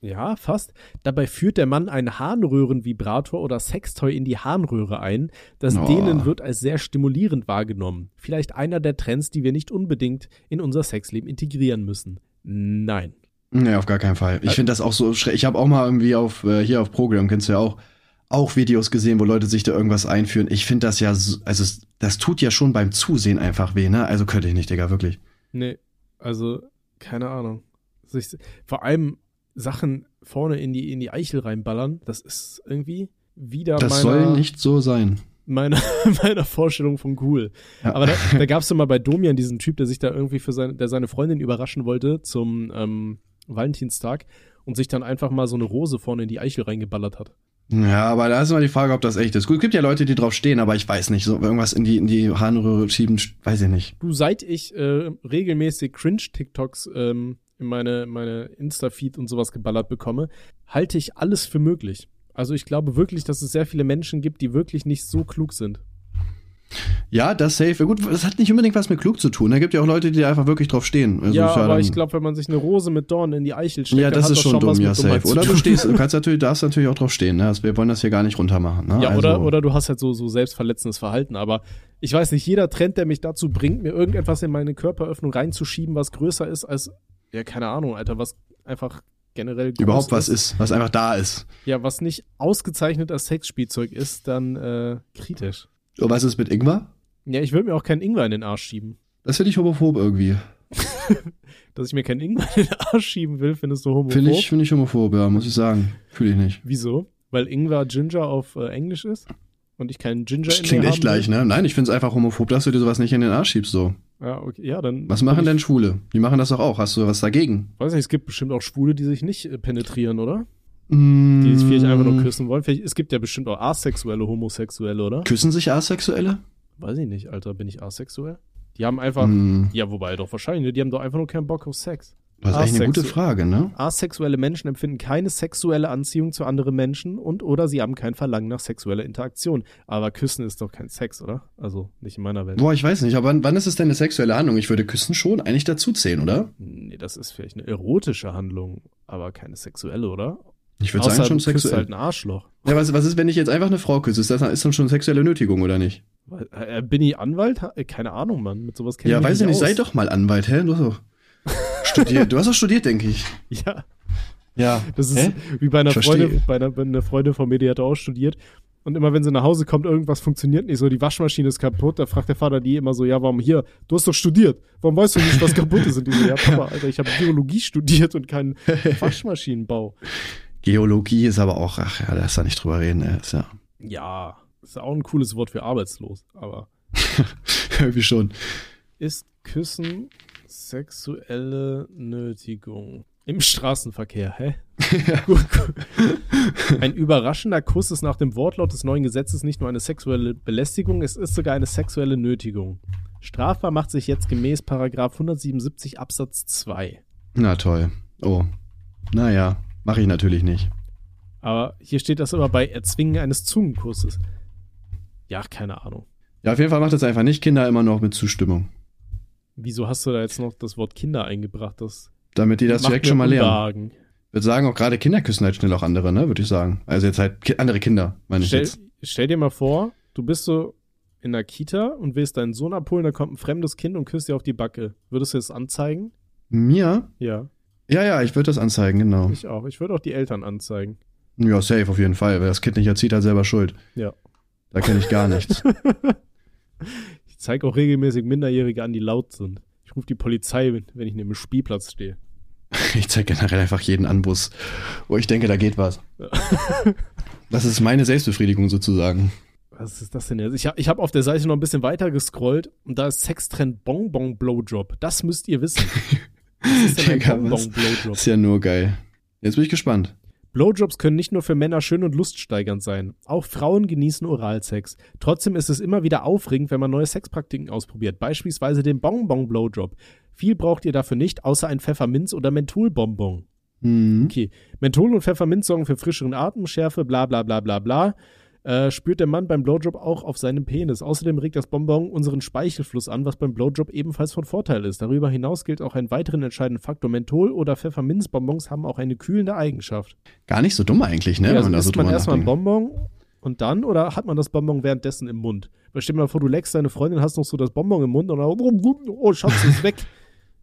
Ja, fast. Dabei führt der Mann einen Harnröhrenvibrator oder Sextoy in die Harnröhre ein. Das oh. Dehnen wird als sehr stimulierend wahrgenommen. Vielleicht einer der Trends, die wir nicht unbedingt in unser Sexleben integrieren müssen. Nein. Nee, auf gar keinen Fall. Ich finde das auch so schräg. Ich habe auch mal irgendwie auf, äh, hier auf Program, kennst du ja auch, auch Videos gesehen, wo Leute sich da irgendwas einführen. Ich finde das ja, so, also das tut ja schon beim Zusehen einfach weh, ne? Also könnte ich nicht, Digga, wirklich. Nee, also keine Ahnung. Vor allem, Sachen vorne in die, in die Eichel reinballern, das ist irgendwie wieder Das meiner, soll nicht so sein. Meiner, meiner Vorstellung von cool. Ja. Aber da, da gab es doch mal bei Domian diesen Typ, der sich da irgendwie für seine, der seine Freundin überraschen wollte zum ähm, Valentinstag und sich dann einfach mal so eine Rose vorne in die Eichel reingeballert hat. Ja, aber da ist immer die Frage, ob das echt ist. Gut, es gibt ja Leute, die drauf stehen, aber ich weiß nicht, so irgendwas in die, in die Harnröhre schieben, weiß ich nicht. Du, seit ich äh, regelmäßig Cringe-TikToks ähm, in meine, meine Insta-Feed und sowas geballert bekomme, halte ich alles für möglich. Also ich glaube wirklich, dass es sehr viele Menschen gibt, die wirklich nicht so klug sind. Ja, das safe. Gut, das hat nicht unbedingt was mit klug zu tun. Da gibt ja auch Leute, die einfach wirklich drauf stehen. Also ja, aber ich glaube, wenn man sich eine Rose mit Dorn in die Eichel steckt, ja, das ist schon dumm, ja, safe. Oder du stehst, du kannst natürlich, darfst natürlich auch drauf stehen. Ne? Also wir wollen das hier gar nicht runtermachen. Ne? Ja, also. oder, oder du hast halt so, so selbstverletzendes Verhalten. Aber ich weiß nicht, jeder Trend, der mich dazu bringt, mir irgendetwas in meine Körperöffnung reinzuschieben, was größer ist als ja, keine Ahnung, Alter, was einfach generell überhaupt was ist. ist, was einfach da ist. Ja, was nicht ausgezeichnet als Sexspielzeug ist, dann äh, kritisch. Und was ist mit Ingwer? Ja, ich würde mir auch keinen Ingwer in den Arsch schieben. Das finde ich homophob irgendwie. Dass ich mir keinen Ingwer in den Arsch schieben will, findest du homophob? Finde ich, find ich homophob, ja, muss ich sagen. Fühle ich nicht. Wieso? Weil Ingwer Ginger auf äh, Englisch ist? Und ich keinen Ginger das in klingt echt gleich, ne? Nein, ich finde es einfach homophob, dass du dir sowas nicht in den Arsch schiebst, so. Ja, okay, ja, dann. Was machen denn Schwule? Die machen das doch auch. Hast du was dagegen? Weiß nicht, es gibt bestimmt auch Schwule, die sich nicht äh, penetrieren, oder? Mm. Die sich vielleicht einfach nur küssen wollen. Vielleicht, es gibt ja bestimmt auch asexuelle Homosexuelle, oder? Küssen sich Asexuelle? Weiß ich nicht, Alter. Bin ich asexuell? Die haben einfach. Mm. Ja, wobei doch wahrscheinlich. Ne? Die haben doch einfach nur keinen Bock auf Sex. Das ist eigentlich eine gute Frage, ne? Asexuelle Menschen empfinden keine sexuelle Anziehung zu anderen Menschen und oder sie haben kein Verlangen nach sexueller Interaktion. Aber Küssen ist doch kein Sex, oder? Also nicht in meiner Welt. Boah, ich weiß nicht, aber wann, wann ist es denn eine sexuelle Handlung? Ich würde Küssen schon eigentlich dazu zählen, oder? Nee, das ist vielleicht eine erotische Handlung, aber keine sexuelle, oder? Ich würde sagen schon sexuell. halt ein Arschloch. Ja, was, was ist, wenn ich jetzt einfach eine Frau küsse? Ist das ist dann schon sexuelle Nötigung, oder nicht? Äh, bin ich Anwalt? Keine Ahnung, Mann. Mit sowas kenne ja, ich mich nicht Ja, weiß ich nicht. Sei doch mal Anwalt, hä? Du hast doch studiert. Du hast auch studiert, denke ich. Ja. Ja. Das ist Hä? wie bei einer Freundin, bei einer, eine Freundin von mir, die hat auch studiert. Und immer wenn sie nach Hause kommt, irgendwas funktioniert nicht so, die Waschmaschine ist kaputt, da fragt der Vater die immer so, ja, warum hier? Du hast doch studiert. Warum weißt du nicht, was kaputt ist? Und die so, ja, Papa, Alter, ich habe Geologie studiert und keinen Waschmaschinenbau. Geologie ist aber auch, ach ja, da ist da nicht drüber reden, ey. ist ja. Ja, ist auch ein cooles Wort für arbeitslos, aber. Irgendwie schon. Ist Küssen Sexuelle Nötigung. Im Straßenverkehr, hä? gut, gut. Ein überraschender Kuss ist nach dem Wortlaut des neuen Gesetzes nicht nur eine sexuelle Belästigung, es ist sogar eine sexuelle Nötigung. Strafbar macht sich jetzt gemäß Paragraf 177 Absatz 2. Na toll. Oh. Naja, mache ich natürlich nicht. Aber hier steht das immer bei Erzwingen eines Zungenkusses. Ja, keine Ahnung. Ja, auf jeden Fall macht das einfach nicht. Kinder immer noch mit Zustimmung. Wieso hast du da jetzt noch das Wort Kinder eingebracht? Das Damit die das direkt schon mal lernen. Ich würde sagen, auch gerade Kinder küssen halt schnell auch andere, ne? Würde ich sagen. Also jetzt halt ki andere Kinder, meine stell, ich jetzt. Stell dir mal vor, du bist so in der Kita und willst deinen Sohn abholen, da kommt ein fremdes Kind und küsst dir auf die Backe. Würdest du das anzeigen? Mir? Ja. Ja, ja, ich würde das anzeigen, genau. Ich auch. Ich würde auch die Eltern anzeigen. Ja, safe auf jeden Fall. Wer das Kind nicht erzieht, hat selber Schuld. Ja. Da kenne ich gar nichts. ich zeige auch regelmäßig Minderjährige an, die laut sind. Ich rufe die Polizei, wenn ich neben dem Spielplatz stehe. Ich zeige generell einfach jeden Anbus, wo ich denke, da geht was. Ja. das ist meine Selbstbefriedigung sozusagen. Was ist das denn jetzt? Ich habe ich hab auf der Seite noch ein bisschen weiter gescrollt und da ist Sextrend Bonbon Blowjob. Das müsst ihr wissen. Ist denn ein Bonbon Blowjob? Ist ja nur geil. Jetzt bin ich gespannt. Blowjobs können nicht nur für Männer schön und luststeigernd sein. Auch Frauen genießen Oralsex. Trotzdem ist es immer wieder aufregend, wenn man neue Sexpraktiken ausprobiert. Beispielsweise den Bonbon Blowjob. Viel braucht ihr dafür nicht, außer ein Pfefferminz- oder Mentholbonbon. Mhm. Okay. Menthol und Pfefferminz sorgen für frischeren Atemschärfe, bla bla bla bla bla äh, spürt der Mann beim Blowjob auch auf seinem Penis. Außerdem regt das Bonbon unseren Speichelfluss an, was beim Blowjob ebenfalls von Vorteil ist. Darüber hinaus gilt auch einen weiteren entscheidenden Faktor. Menthol- oder Pfefferminzbonbons haben auch eine kühlende Eigenschaft. Gar nicht so dumm eigentlich, ne? Ja, also isst so man erstmal ein Bonbon und dann oder hat man das Bonbon währenddessen im Mund? Weil stell dir mal vor, du leckst deine Freundin, hast noch so das Bonbon im Mund und dann, oh Schatz, ist weg.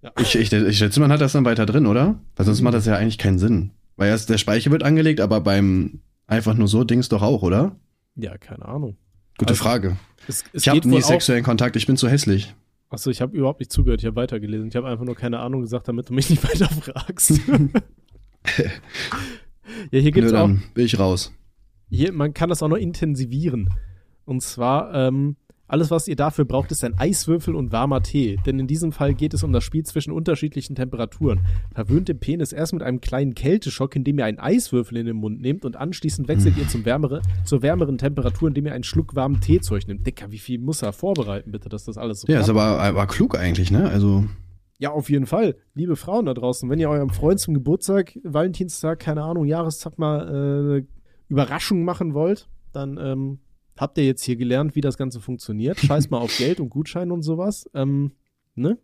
Ja. Ich, ich, ich schätze, man hat das dann weiter drin, oder? Weil sonst macht das ja eigentlich keinen Sinn. Weil erst der Speichel wird angelegt, aber beim einfach nur so Dings doch auch, oder? Ja, keine Ahnung. Gute also, Frage. Es, es ich habe nie sexuellen Kontakt, ich bin zu hässlich. Achso, ich habe überhaupt nicht zugehört, ich habe weitergelesen. Ich habe einfach nur keine Ahnung gesagt, damit du mich nicht weiter fragst. ja, hier gibt's Nö, auch. bin ich raus. Hier, man kann das auch noch intensivieren. Und zwar, ähm, alles, was ihr dafür braucht, ist ein Eiswürfel und warmer Tee. Denn in diesem Fall geht es um das Spiel zwischen unterschiedlichen Temperaturen. Verwöhnt den Penis erst mit einem kleinen Kälteschock, indem ihr einen Eiswürfel in den Mund nehmt und anschließend wechselt ihr zum wärmere, zur wärmeren Temperatur, indem ihr einen Schluck warmen Tee zu euch nehmt. Dicker, wie viel muss er vorbereiten, bitte, dass das alles so Ja, ist aber, aber klug eigentlich, ne? Also. Ja, auf jeden Fall. Liebe Frauen da draußen, wenn ihr eurem Freund zum Geburtstag, Valentinstag, keine Ahnung, Jahrestag mal äh, Überraschung machen wollt, dann ähm, habt ihr jetzt hier gelernt, wie das Ganze funktioniert. Scheiß mal auf Geld und Gutscheine und sowas. Ähm, ne?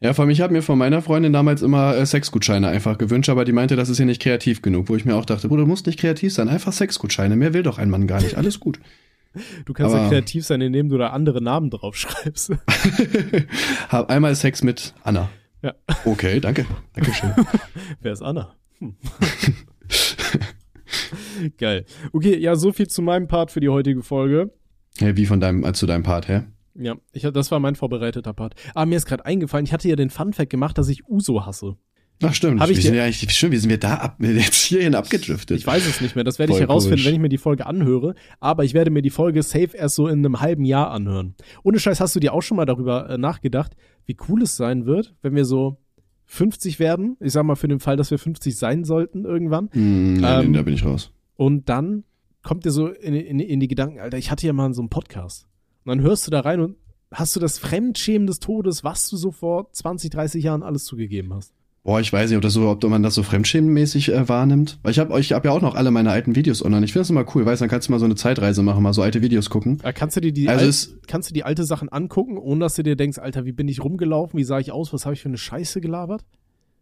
Ja, vor allem, ich habe mir von meiner Freundin damals immer äh, Sexgutscheine einfach gewünscht, aber die meinte, das ist ja nicht kreativ genug, wo ich mir auch dachte, Bruder, du musst nicht kreativ sein, einfach Sexgutscheine, mehr will doch ein Mann gar nicht, alles gut. Du kannst aber, ja kreativ sein, indem du da andere Namen draufschreibst. hab einmal Sex mit Anna. Ja. Okay, danke. Dankeschön. Wer ist Anna? Hm. Geil. Okay, ja, so viel zu meinem Part für die heutige Folge. Hey, wie von deinem, äh, zu deinem Part, hä? Ja, ich, das war mein vorbereiteter Part. Aber mir ist gerade eingefallen, ich hatte ja den Funfact gemacht, dass ich Uso hasse. Ach stimmt. Hab ich wie, sind wir eigentlich, schön, wie sind wir da ab, jetzt hierhin abgedriftet? Ich weiß es nicht mehr. Das werde ich herausfinden, komisch. wenn ich mir die Folge anhöre. Aber ich werde mir die Folge safe erst so in einem halben Jahr anhören. Ohne Scheiß, hast du dir auch schon mal darüber äh, nachgedacht, wie cool es sein wird, wenn wir so 50 werden? Ich sag mal für den Fall, dass wir 50 sein sollten irgendwann. Mm, nein, ähm, da bin ich raus. Und dann kommt dir so in, in, in die Gedanken, Alter, ich hatte ja mal so einen Podcast. Und dann hörst du da rein und hast du das Fremdschämen des Todes, was du so vor 20, 30 Jahren alles zugegeben hast. Boah, ich weiß nicht, ob, das so, ob man das so fremdschämenmäßig äh, wahrnimmt. Weil ich habe ich hab ja auch noch alle meine alten Videos online. Ich finde das immer cool, weißt dann kannst du mal so eine Zeitreise machen, mal so alte Videos gucken. Ja, kannst du dir die, also alt, kannst du die alte Sachen angucken, ohne dass du dir denkst, Alter, wie bin ich rumgelaufen, wie sah ich aus, was habe ich für eine Scheiße gelabert?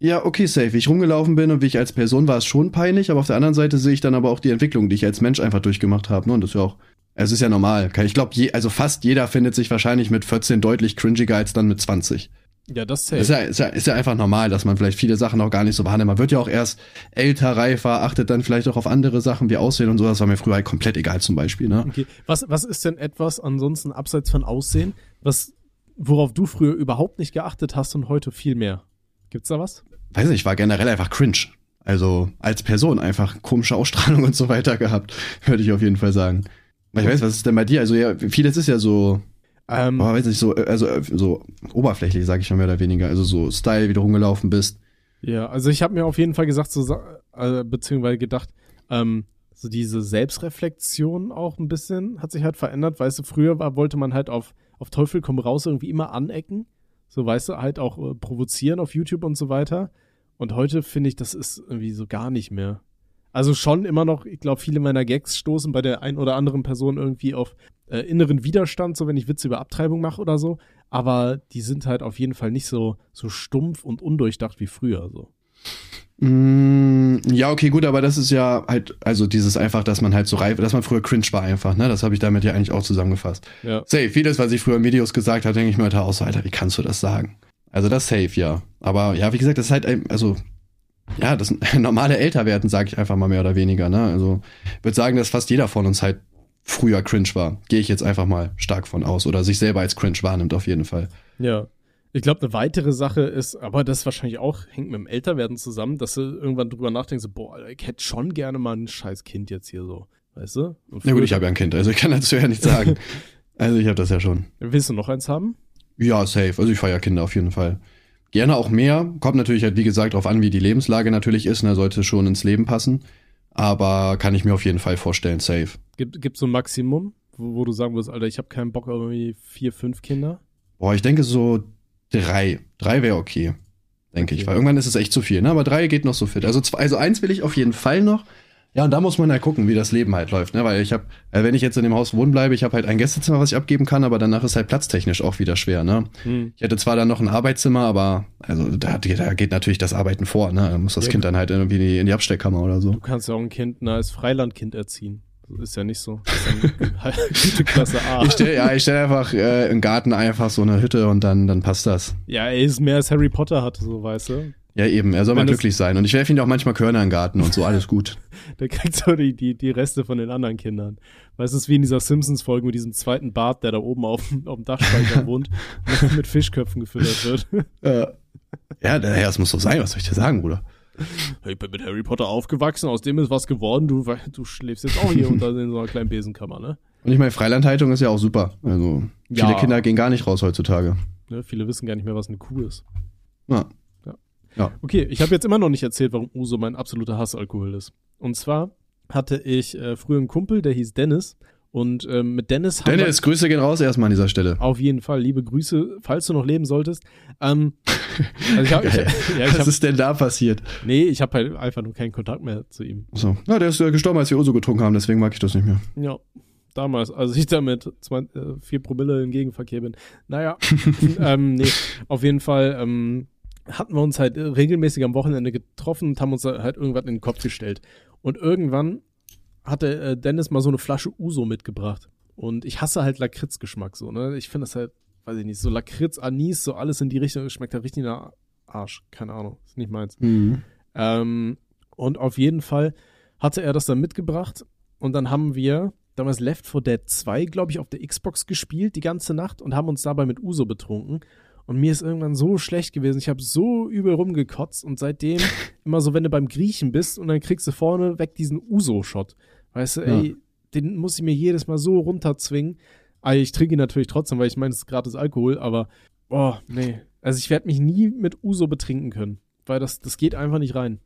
Ja, okay, safe. Wie ich rumgelaufen bin und wie ich als Person war es schon peinlich, aber auf der anderen Seite sehe ich dann aber auch die Entwicklung, die ich als Mensch einfach durchgemacht habe. Ne? Und das ist ja auch, es ist ja normal. Ich glaube, also fast jeder findet sich wahrscheinlich mit 14 deutlich cringiger als dann mit 20. Ja, das safe. Ist ja, ist, ja, ist ja einfach normal, dass man vielleicht viele Sachen auch gar nicht so wahrnimmt. Man wird ja auch erst älter, reifer, achtet dann vielleicht auch auf andere Sachen wie Aussehen und so. Das war mir früher halt komplett egal zum Beispiel. Ne? Okay. Was, was ist denn etwas ansonsten abseits von Aussehen, was, worauf du früher überhaupt nicht geachtet hast und heute viel mehr? Gibt's da was? Weiß nicht, ich war generell einfach cringe. Also als Person einfach komische Ausstrahlung und so weiter gehabt, würde ich auf jeden Fall sagen. Weil ich weiß, was ist denn bei dir? Also ja, vieles ist ja so, ähm, boah, weiß nicht, so, also so oberflächlich, sage ich schon mehr oder weniger. Also so Style, wie du rumgelaufen bist. Ja, also ich habe mir auf jeden Fall gesagt, so, äh, beziehungsweise gedacht, ähm, so diese Selbstreflexion auch ein bisschen hat sich halt verändert. Weißt du, früher war, wollte man halt auf, auf Teufel komm raus irgendwie immer anecken. So, weißt du, halt auch äh, provozieren auf YouTube und so weiter. Und heute finde ich, das ist irgendwie so gar nicht mehr. Also schon immer noch, ich glaube, viele meiner Gags stoßen bei der ein oder anderen Person irgendwie auf, äh, inneren Widerstand, so wenn ich Witze über Abtreibung mache oder so. Aber die sind halt auf jeden Fall nicht so, so stumpf und undurchdacht wie früher. So. Mm, ja, okay, gut, aber das ist ja halt, also dieses einfach, dass man halt so reif, dass man früher cringe war einfach, ne? Das habe ich damit ja eigentlich auch zusammengefasst. Ja. Safe, vieles, was ich früher in Videos gesagt habe, denke ich mir heute auch so, Alter, wie kannst du das sagen? Also das safe, ja. Aber ja, wie gesagt, das ist halt, also, ja, das normale Älterwerden, sage ich einfach mal mehr oder weniger, ne? Also, ich würde sagen, dass fast jeder von uns halt früher cringe war. Gehe ich jetzt einfach mal stark von aus. Oder sich selber als cringe wahrnimmt, auf jeden Fall. Ja. Ich glaube, eine weitere Sache ist, aber das wahrscheinlich auch, hängt mit dem Älterwerden zusammen, dass du irgendwann drüber nachdenkst, so, boah, ich hätte schon gerne mal ein scheiß Kind jetzt hier so. Weißt du? Na gut, ich habe ja ein Kind, also ich kann dazu ja nicht sagen. also ich habe das ja schon. Willst du noch eins haben? Ja, safe. Also ich feiere Kinder auf jeden Fall. Gerne auch mehr. Kommt natürlich halt, wie gesagt, darauf an, wie die Lebenslage natürlich ist. Ne? Sollte schon ins Leben passen. Aber kann ich mir auf jeden Fall vorstellen, safe. Gibt es so ein Maximum, wo, wo, du sagen würdest, Alter, ich habe keinen Bock auf irgendwie vier, fünf Kinder? Boah, ich denke so drei. Drei wäre okay. Denke okay. ich. Weil irgendwann ist es echt zu viel, ne? Aber drei geht noch so fit. Also, zwei, also eins will ich auf jeden Fall noch. Ja, und da muss man ja gucken, wie das Leben halt läuft, ne? Weil ich habe, äh, wenn ich jetzt in dem Haus wohnen bleibe, ich habe halt ein Gästezimmer, was ich abgeben kann, aber danach ist halt platztechnisch auch wieder schwer, ne? Hm. Ich hätte zwar dann noch ein Arbeitszimmer, aber also da, da geht natürlich das Arbeiten vor, ne? Da muss das ja, Kind dann halt irgendwie in die, in die Abstellkammer oder so. Du kannst ja auch ein Kind ne, als Freilandkind erziehen. Ist ja nicht so. Ist ja gute Klasse A. Ich stell, ja, ich stelle einfach äh, im Garten einfach so eine Hütte und dann, dann passt das. Ja, er ist mehr als Harry Potter hatte, so weißt du. Ja, eben, er soll mal glücklich sein. Und ich werfe ihm auch manchmal Körner im Garten und so, alles gut. Der kriegt so die, die, die Reste von den anderen Kindern. Weißt du, es ist wie in dieser Simpsons-Folge mit diesem zweiten Bart, der da oben auf, auf dem Dachspeicher wohnt und mit Fischköpfen gefüttert wird. Äh, ja, daher, das muss so sein, was soll ich dir sagen, Bruder? Ich bin mit Harry Potter aufgewachsen, aus dem ist was geworden, du, du schläfst jetzt auch hier unter in so einer kleinen Besenkammer, ne? Und ich meine, Freilandhaltung ist ja auch super. Also, viele ja. Kinder gehen gar nicht raus heutzutage. Ne, viele wissen gar nicht mehr, was eine Kuh ist. Ja. Ja. Okay, ich habe jetzt immer noch nicht erzählt, warum Uso mein absoluter Hassalkohol ist. Und zwar hatte ich äh, früher einen Kumpel, der hieß Dennis. Und ähm, mit Dennis haben Dennis, Grüße gehen raus erstmal an dieser Stelle. Auf jeden Fall, liebe Grüße, falls du noch leben solltest. Ähm, also hab, ich, ja, Was hab, ist denn da passiert? Nee, ich habe halt einfach nur keinen Kontakt mehr zu ihm. So, na, der ist äh, gestorben, als wir Uso getrunken haben, deswegen mag ich das nicht mehr. Ja, damals, als ich da mit zwei, äh, vier Promille im Gegenverkehr bin. Naja, ähm, nee, auf jeden Fall ähm, hatten wir uns halt regelmäßig am Wochenende getroffen und haben uns halt irgendwas in den Kopf gestellt. Und irgendwann hatte äh, Dennis mal so eine Flasche Uso mitgebracht. Und ich hasse halt Lakritzgeschmack so, ne? Ich finde das halt, weiß ich nicht, so Lakritz, Anis, so alles in die Richtung, schmeckt halt richtig nach Arsch. Keine Ahnung, ist nicht meins. Mhm. Ähm, und auf jeden Fall hatte er das dann mitgebracht und dann haben wir damals Left 4 Dead 2, glaube ich, auf der Xbox gespielt die ganze Nacht und haben uns dabei mit Uso betrunken. Und mir ist irgendwann so schlecht gewesen. Ich habe so übel rumgekotzt und seitdem immer so, wenn du beim Griechen bist und dann kriegst du vorne weg diesen Uso-Shot. Weißt du, ey, ja. den muss ich mir jedes Mal so runterzwingen. Also ich trinke ihn natürlich trotzdem, weil ich meine, es ist gratis Alkohol, aber oh, nee. Also ich werde mich nie mit Uso betrinken können, weil das, das geht einfach nicht rein.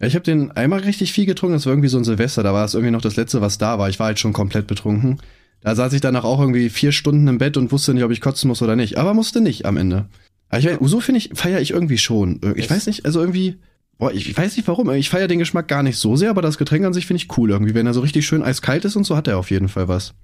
Ja, ich habe den einmal richtig viel getrunken, das war irgendwie so ein Silvester, da war es irgendwie noch das letzte, was da war. Ich war halt schon komplett betrunken. Da saß ich danach auch irgendwie vier Stunden im Bett und wusste nicht, ob ich kotzen muss oder nicht. Aber musste nicht am Ende. Aber ich, so finde ich, feiere ich irgendwie schon. Ich weiß nicht, also irgendwie, boah, ich, ich weiß nicht warum. Ich feiere den Geschmack gar nicht so sehr, aber das Getränk an sich finde ich cool irgendwie. Wenn er so richtig schön eiskalt ist und so, hat er auf jeden Fall was.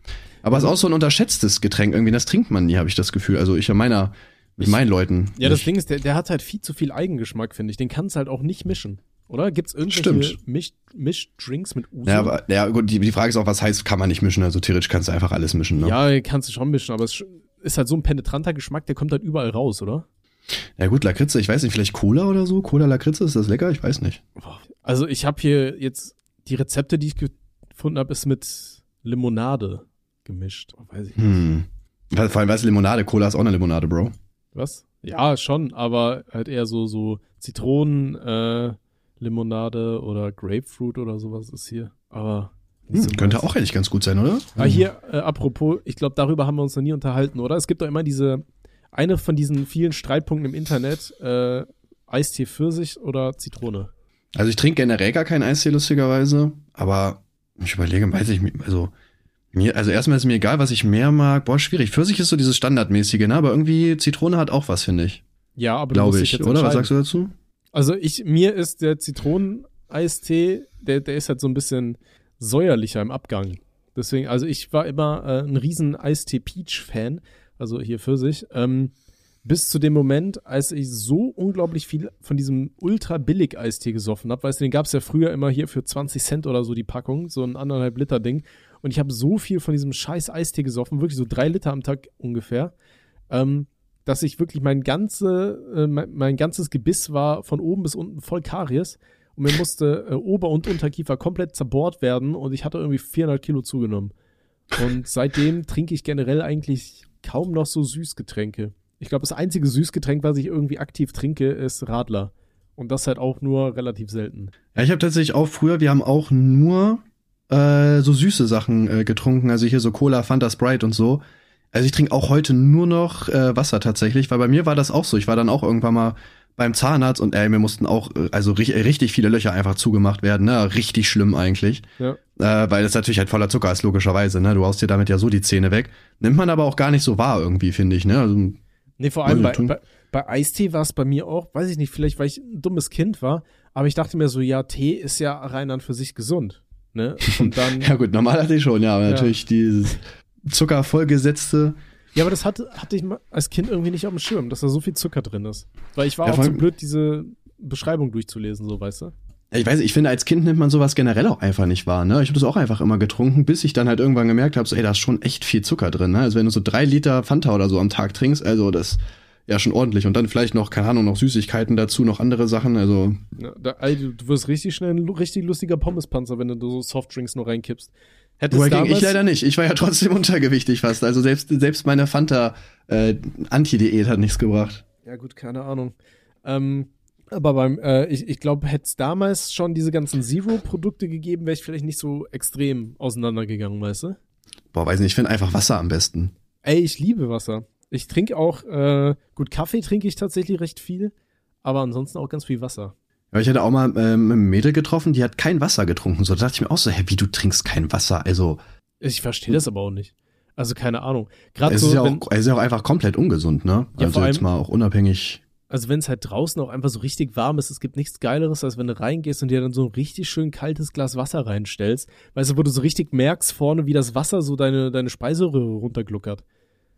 Aber es ist auch so ein unterschätztes Getränk irgendwie. Das trinkt man nie, habe ich das Gefühl. Also ich an meiner, mit meinen Leuten. Ja, das Ding ist, der, der hat halt viel zu viel Eigengeschmack, finde ich. Den kannst du halt auch nicht mischen. Oder? Gibt es irgendwelche Misch Mischdrinks mit Uso? Ja, aber ja, gut, die, die Frage ist auch, was heißt, kann man nicht mischen? Also theoretisch kannst du einfach alles mischen, ne? Ja, kannst du schon mischen, aber es ist halt so ein penetranter Geschmack, der kommt halt überall raus, oder? Ja gut, Lakritze, ich weiß nicht, vielleicht Cola oder so? Cola Lakritze, ist das lecker? Ich weiß nicht. Also ich habe hier jetzt die Rezepte, die ich gefunden habe, ist mit Limonade gemischt. Oh, weiß ich hm. Vor allem, weißt du, Limonade, Cola ist auch eine Limonade, Bro. Was? Ja, schon, aber halt eher so, so Zitronen, äh, Limonade oder Grapefruit oder sowas ist hier. Aber hm, könnte auch eigentlich ganz gut sein, oder? Ah, hier, äh, apropos, ich glaube, darüber haben wir uns noch nie unterhalten, oder? Es gibt doch immer diese, eine von diesen vielen Streitpunkten im Internet, äh, Eistee Pfirsich oder Zitrone. Also ich trinke generell gar keinen Eistee, lustigerweise, aber ich überlege, weiß ich, also mir, also erstmal ist mir egal, was ich mehr mag. Boah, schwierig. Pfirsich ist so dieses Standardmäßige, ne? Aber irgendwie Zitrone hat auch was, finde ich. Ja, aber glaube ich, oder? Was sagst du dazu? Also ich, mir ist der Zitroneneistee, der, der ist halt so ein bisschen säuerlicher im Abgang. Deswegen, also ich war immer äh, ein riesen Eistee Peach-Fan, also hier für sich. Ähm, bis zu dem Moment, als ich so unglaublich viel von diesem ultra billig Eistee gesoffen habe. Weißt du, den gab es ja früher immer hier für 20 Cent oder so die Packung, so ein anderthalb Liter Ding. Und ich habe so viel von diesem scheiß Eistee gesoffen, wirklich so drei Liter am Tag ungefähr, ähm, dass ich wirklich mein, ganze, äh, mein, mein, ganzes Gebiss war von oben bis unten voll Karies. Und mir musste äh, Ober- und Unterkiefer komplett zerbohrt werden und ich hatte irgendwie 400 Kilo zugenommen. Und seitdem trinke ich generell eigentlich kaum noch so Süßgetränke. Ich glaube, das einzige Süßgetränk, was ich irgendwie aktiv trinke, ist Radler. Und das halt auch nur relativ selten. Ja, ich habe tatsächlich auch früher, wir haben auch nur äh, so süße Sachen äh, getrunken, also hier so Cola, Fanta, Sprite und so. Also ich trinke auch heute nur noch äh, Wasser tatsächlich, weil bei mir war das auch so. Ich war dann auch irgendwann mal beim Zahnarzt und ey, mir mussten auch äh, also richtig viele Löcher einfach zugemacht werden, ne? Richtig schlimm eigentlich. Ja. Äh, weil das natürlich halt voller Zucker ist, logischerweise, ne? Du haust dir damit ja so die Zähne weg. Nimmt man aber auch gar nicht so wahr irgendwie, finde ich, ne? Also, Nee, vor allem bei, bei, bei Eistee war es bei mir auch, weiß ich nicht, vielleicht weil ich ein dummes Kind war, aber ich dachte mir so, ja, Tee ist ja rein an für sich gesund. Ne? Und dann. ja, gut, normal hatte ich schon, ja, aber ja. natürlich dieses zuckervollgesetzte. Ja, aber das hatte, hatte ich als Kind irgendwie nicht auf dem Schirm, dass da so viel Zucker drin ist. Weil ich war ja, auch zu blöd, diese Beschreibung durchzulesen, so weißt du? Ich weiß, ich finde, als Kind nimmt man sowas generell auch einfach nicht wahr. Ne? Ich habe das auch einfach immer getrunken, bis ich dann halt irgendwann gemerkt habe, so, ey, da ist schon echt viel Zucker drin. Ne? Also wenn du so drei Liter Fanta oder so am Tag trinkst, also das ja schon ordentlich. Und dann vielleicht noch, keine Ahnung, noch Süßigkeiten dazu, noch andere Sachen. Also. Ja, da, ey, du wirst richtig schnell ein richtig lustiger Pommespanzer, wenn du so Softdrinks nur reinkippst. Hättest damals ich leider nicht. Ich war ja trotzdem untergewichtig fast. Also selbst, selbst meine Fanta äh, Anti-Diät hat nichts gebracht. Ja, gut, keine Ahnung. Ähm, aber beim, äh, ich, ich glaube, hätte es damals schon diese ganzen Zero-Produkte gegeben, wäre ich vielleicht nicht so extrem auseinandergegangen, weißt du? Boah, weiß nicht, ich finde einfach Wasser am besten. Ey, ich liebe Wasser. Ich trinke auch, äh, gut, Kaffee trinke ich tatsächlich recht viel, aber ansonsten auch ganz viel Wasser. Ja, ich hatte auch mal ähm, ein Mädel getroffen, die hat kein Wasser getrunken. So da dachte ich mir auch so, hä, wie du trinkst kein Wasser? Also. Ich verstehe das aber auch nicht. Also keine Ahnung. Gerade so, ist ja auch, es ist ja auch einfach komplett ungesund, ne? Ja, also jetzt mal auch unabhängig also wenn es halt draußen auch einfach so richtig warm ist, es gibt nichts Geileres, als wenn du reingehst und dir dann so ein richtig schön kaltes Glas Wasser reinstellst. Weißt du, wo du so richtig merkst vorne, wie das Wasser so deine, deine Speiseröhre runtergluckert.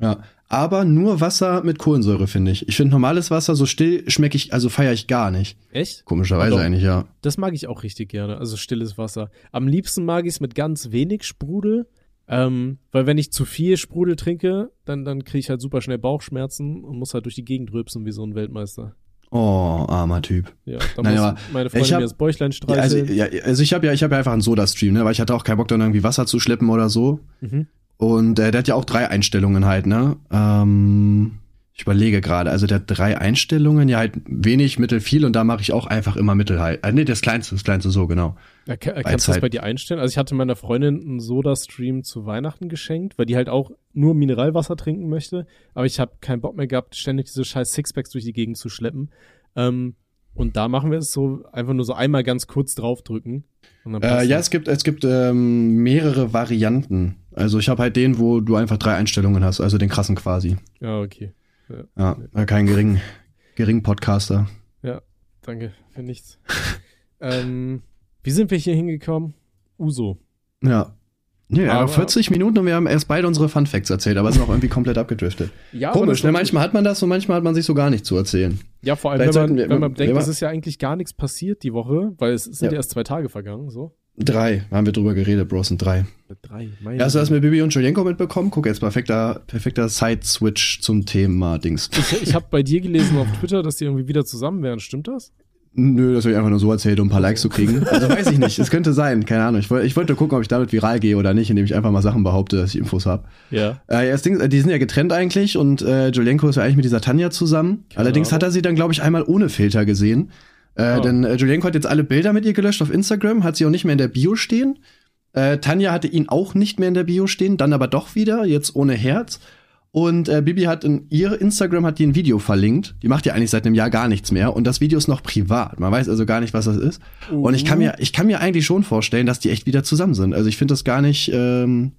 Ja, aber nur Wasser mit Kohlensäure, finde ich. Ich finde normales Wasser so still schmecke ich, also feiere ich gar nicht. Echt? Komischerweise eigentlich, ja. Das mag ich auch richtig gerne, also stilles Wasser. Am liebsten mag ich es mit ganz wenig Sprudel ähm, weil wenn ich zu viel Sprudel trinke, dann, dann kriege ich halt super schnell Bauchschmerzen und muss halt durch die Gegend rülpsen wie so ein Weltmeister. Oh, armer Typ. Ja, da Nein, muss meine Freundin hab, mir das Bäuchlein streicheln. Ja, also, ja, also ich habe ja, ich habe ja einfach einen Soda-Stream, ne, weil ich hatte auch keinen Bock, dann irgendwie Wasser zu schleppen oder so. Mhm. Und äh, der hat ja auch drei Einstellungen halt, ne? Ähm, ich überlege gerade, also der hat drei Einstellungen, ja halt wenig, mittel, viel und da mache ich auch einfach immer mittel halt. Also, nee, das kleinste, das kleinste so, genau. Ja, kann, kannst du das bei dir einstellen? Also ich hatte meiner Freundin einen Soda-Stream zu Weihnachten geschenkt, weil die halt auch nur Mineralwasser trinken möchte, aber ich habe keinen Bock mehr gehabt, ständig diese scheiß Sixpacks durch die Gegend zu schleppen. Ähm, und da machen wir es so, einfach nur so einmal ganz kurz draufdrücken. Äh, ja, es gibt, es gibt ähm, mehrere Varianten. Also ich habe halt den, wo du einfach drei Einstellungen hast, also den krassen quasi. Ja, okay. Ja, ja kein gering, gering Podcaster. Ja, danke für nichts. ähm, wie sind wir hier hingekommen? Uso. Ja. Nee, aber 40 Minuten und wir haben erst beide unsere Fun Facts erzählt, aber sind auch irgendwie komplett abgedriftet. Ja, Komisch, ne? manchmal hat man das und manchmal hat man sich so gar nicht zu erzählen. Ja, vor allem, wenn man, wir, wenn man bedenkt, es ist ja eigentlich gar nichts passiert die Woche, weil es sind ja. erst zwei Tage vergangen, so. Drei, haben wir drüber geredet, Bros, sind drei. Drei, meine Hast du das mit Bibi und Julienko mitbekommen? Guck, jetzt perfekter, perfekter Side-Switch zum Thema Dings. Ich, ich habe bei dir gelesen auf Twitter, dass die irgendwie wieder zusammen wären, stimmt das? Nö, das habe ich einfach nur so erzählt, um ein paar Likes zu kriegen. Also weiß ich nicht, es könnte sein, keine Ahnung. Ich, wollte, ich wollte gucken, ob ich damit viral gehe oder nicht, indem ich einfach mal Sachen behaupte, dass ich Infos habe. Ja. Äh, das Ding, die sind ja getrennt eigentlich und äh, Julienko ist ja eigentlich mit dieser Tanja zusammen. Genau. Allerdings hat er sie dann, glaube ich, einmal ohne Filter gesehen. Äh, oh. Denn äh, Julienko hat jetzt alle Bilder mit ihr gelöscht auf Instagram, hat sie auch nicht mehr in der Bio stehen. Äh, Tanja hatte ihn auch nicht mehr in der Bio stehen, dann aber doch wieder, jetzt ohne Herz. Und äh, Bibi hat in ihr Instagram hat die ein Video verlinkt. Die macht ja eigentlich seit einem Jahr gar nichts mehr und das Video ist noch privat. Man weiß also gar nicht, was das ist. Uh. Und ich kann mir ich kann mir eigentlich schon vorstellen, dass die echt wieder zusammen sind. Also ich finde das gar nicht ähm,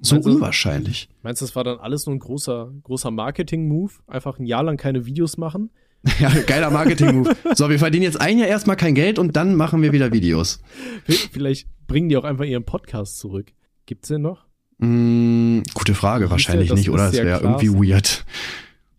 so meinst unwahrscheinlich. Du, meinst du, das war dann alles nur ein großer großer Marketing Move, einfach ein Jahr lang keine Videos machen? Ja, geiler Marketing-Move. So, wir verdienen jetzt ein Jahr erstmal kein Geld und dann machen wir wieder Videos. Vielleicht bringen die auch einfach ihren Podcast zurück. Gibt's den noch? Mm, gute Frage, wahrscheinlich nicht, oder? Das wäre irgendwie weird.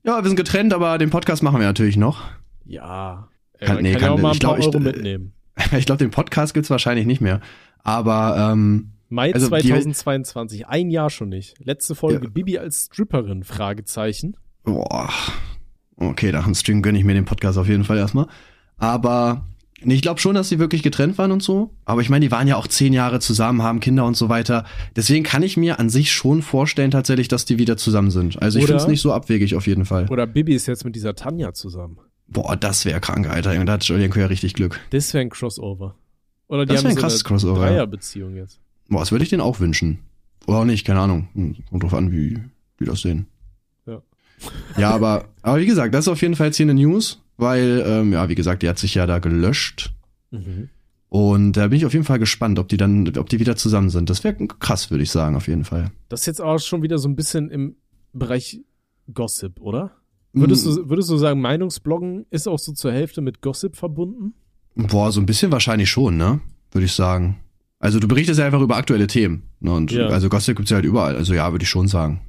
Ja, wir sind getrennt, aber den Podcast machen wir natürlich noch. Ja. Kann, nee, kann, kann ja auch mal ein paar glaub, Euro ich, mitnehmen. Ich glaube, den Podcast gibt's wahrscheinlich nicht mehr. Aber ähm, Mai also 2022, die, ein Jahr schon nicht. Letzte Folge ja. Bibi als Stripperin, Fragezeichen. Boah. Okay, nach dem Stream gönne ich mir den Podcast auf jeden Fall erstmal. Aber ich glaube schon, dass sie wirklich getrennt waren und so. Aber ich meine, die waren ja auch zehn Jahre zusammen, haben Kinder und so weiter. Deswegen kann ich mir an sich schon vorstellen, tatsächlich, dass die wieder zusammen sind. Also ich finde es nicht so abwegig auf jeden Fall. Oder Bibi ist jetzt mit dieser Tanja zusammen. Boah, das wäre krank, Alter. Da hat Julienko ja richtig Glück. Das wäre ein Crossover. Oder die das haben ein so krasses eine Crossover. Dreierbeziehung jetzt. Boah, das würde ich denen auch wünschen. Oder auch nicht, keine Ahnung. Kommt drauf an, wie die das sehen. Ja. Aber, aber wie gesagt, das ist auf jeden Fall jetzt hier eine News weil, ähm, ja, wie gesagt, die hat sich ja da gelöscht. Mhm. Und da bin ich auf jeden Fall gespannt, ob die dann, ob die wieder zusammen sind. Das wäre krass, würde ich sagen, auf jeden Fall. Das ist jetzt auch schon wieder so ein bisschen im Bereich Gossip, oder? Würdest, du, würdest du sagen, Meinungsbloggen ist auch so zur Hälfte mit Gossip verbunden? Boah, so ein bisschen wahrscheinlich schon, ne? Würde ich sagen. Also du berichtest ja einfach über aktuelle Themen. Ne? Und ja. also Gossip gibt's ja halt überall. Also ja, würde ich schon sagen.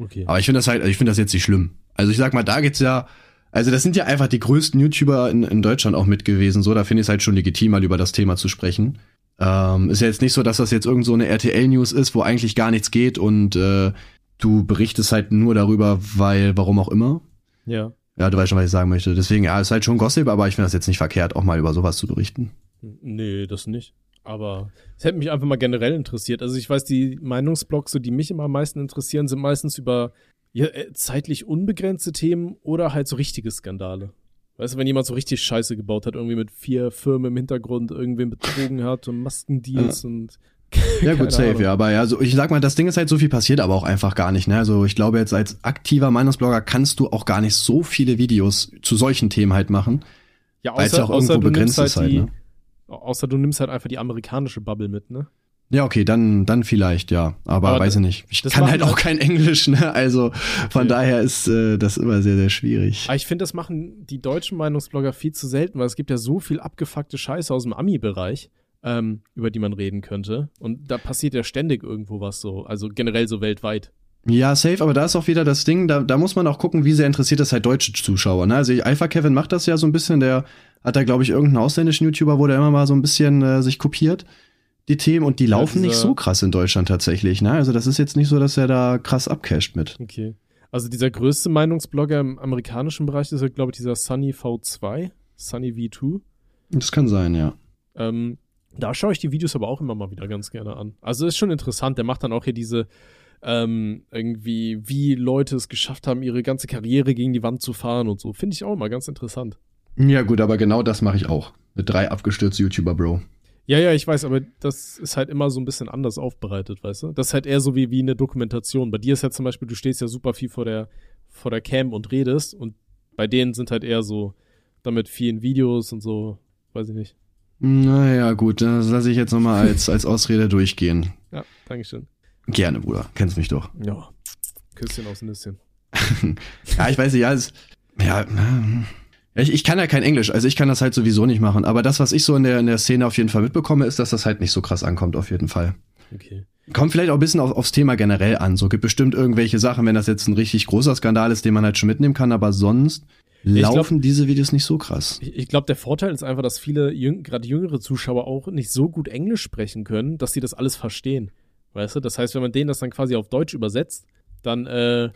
Okay. Aber ich finde das halt, also ich finde das jetzt nicht schlimm. Also ich sag mal, da geht's ja also das sind ja einfach die größten YouTuber in, in Deutschland auch mit gewesen. So, da finde ich es halt schon legitim, mal über das Thema zu sprechen. Ähm, ist ja jetzt nicht so, dass das jetzt irgend so eine RTL-News ist, wo eigentlich gar nichts geht und äh, du berichtest halt nur darüber, weil, warum auch immer. Ja. Ja, du weißt schon, was ich sagen möchte. Deswegen, ja, ist halt schon Gossip, aber ich finde das jetzt nicht verkehrt, auch mal über sowas zu berichten. Nee, das nicht. Aber es hätte mich einfach mal generell interessiert. Also ich weiß, die Meinungsblogs, so, die mich immer am meisten interessieren, sind meistens über ja, äh, zeitlich unbegrenzte Themen oder halt so richtige Skandale. Weißt du, wenn jemand so richtig Scheiße gebaut hat, irgendwie mit vier Firmen im Hintergrund irgendwen betrogen hat und Maskendeals ja. und ja gut, safe, Ahnung. ja. Aber ja, so, ich sag mal, das Ding ist halt, so viel passiert aber auch einfach gar nicht. Ne? Also ich glaube jetzt als aktiver Meinungsblogger kannst du auch gar nicht so viele Videos zu solchen Themen halt machen. Ja, außer, weil es ja auch irgendwo begrenzt halt ist halt, die, ne? Außer du nimmst halt einfach die amerikanische Bubble mit, ne? Ja, okay, dann, dann vielleicht, ja. Aber, Aber weiß ich nicht. Ich kann halt auch kein Englisch, ne? Also von okay. daher ist äh, das immer sehr, sehr schwierig. Aber ich finde, das machen die deutschen Meinungsblogger viel zu selten, weil es gibt ja so viel abgefuckte Scheiße aus dem Ami-Bereich, ähm, über die man reden könnte. Und da passiert ja ständig irgendwo was so. Also generell so weltweit. Ja, safe, aber da ist auch wieder das Ding, da, da muss man auch gucken, wie sehr interessiert das halt deutsche Zuschauer. Ne? Also Alpha Kevin macht das ja so ein bisschen, der hat da, glaube ich, irgendeinen ausländischen YouTuber, wo der immer mal so ein bisschen äh, sich kopiert die Themen und die ja, laufen nicht so krass in Deutschland tatsächlich. Ne? Also das ist jetzt nicht so, dass er da krass abcasht mit. Okay. Also dieser größte Meinungsblogger im amerikanischen Bereich ist ja, glaube ich, dieser Sunny V2, Sunny V2. Das kann sein, ja. Ähm, da schaue ich die Videos aber auch immer mal wieder ganz gerne an. Also ist schon interessant. Der macht dann auch hier diese ähm, irgendwie, wie Leute es geschafft haben, ihre ganze Karriere gegen die Wand zu fahren und so. Finde ich auch immer ganz interessant. Ja, gut, aber genau das mache ich auch. Mit drei abgestürzte YouTuber, Bro. Ja, ja, ich weiß, aber das ist halt immer so ein bisschen anders aufbereitet, weißt du? Das ist halt eher so wie, wie eine Dokumentation. Bei dir ist ja zum Beispiel, du stehst ja super viel vor der, vor der Cam und redest und bei denen sind halt eher so damit vielen Videos und so, weiß ich nicht. Naja, gut, das lasse ich jetzt nochmal als, als Ausrede durchgehen. Ja, Dankeschön. Gerne, Bruder. Kennst mich doch. Ja. Küsschen aus Nüsschen. ja, ich weiß nicht, ja, es, ja, ich, ich kann ja kein Englisch, also ich kann das halt sowieso nicht machen. Aber das, was ich so in der, in der Szene auf jeden Fall mitbekomme, ist, dass das halt nicht so krass ankommt, auf jeden Fall. Okay. Kommt vielleicht auch ein bisschen auf, aufs Thema generell an. So gibt bestimmt irgendwelche Sachen, wenn das jetzt ein richtig großer Skandal ist, den man halt schon mitnehmen kann, aber sonst laufen glaub, diese Videos nicht so krass. Ich, ich glaube, der Vorteil ist einfach, dass viele, jüng, gerade jüngere Zuschauer auch nicht so gut Englisch sprechen können, dass sie das alles verstehen. Weißt du? Das heißt, wenn man denen das dann quasi auf Deutsch übersetzt, dann äh,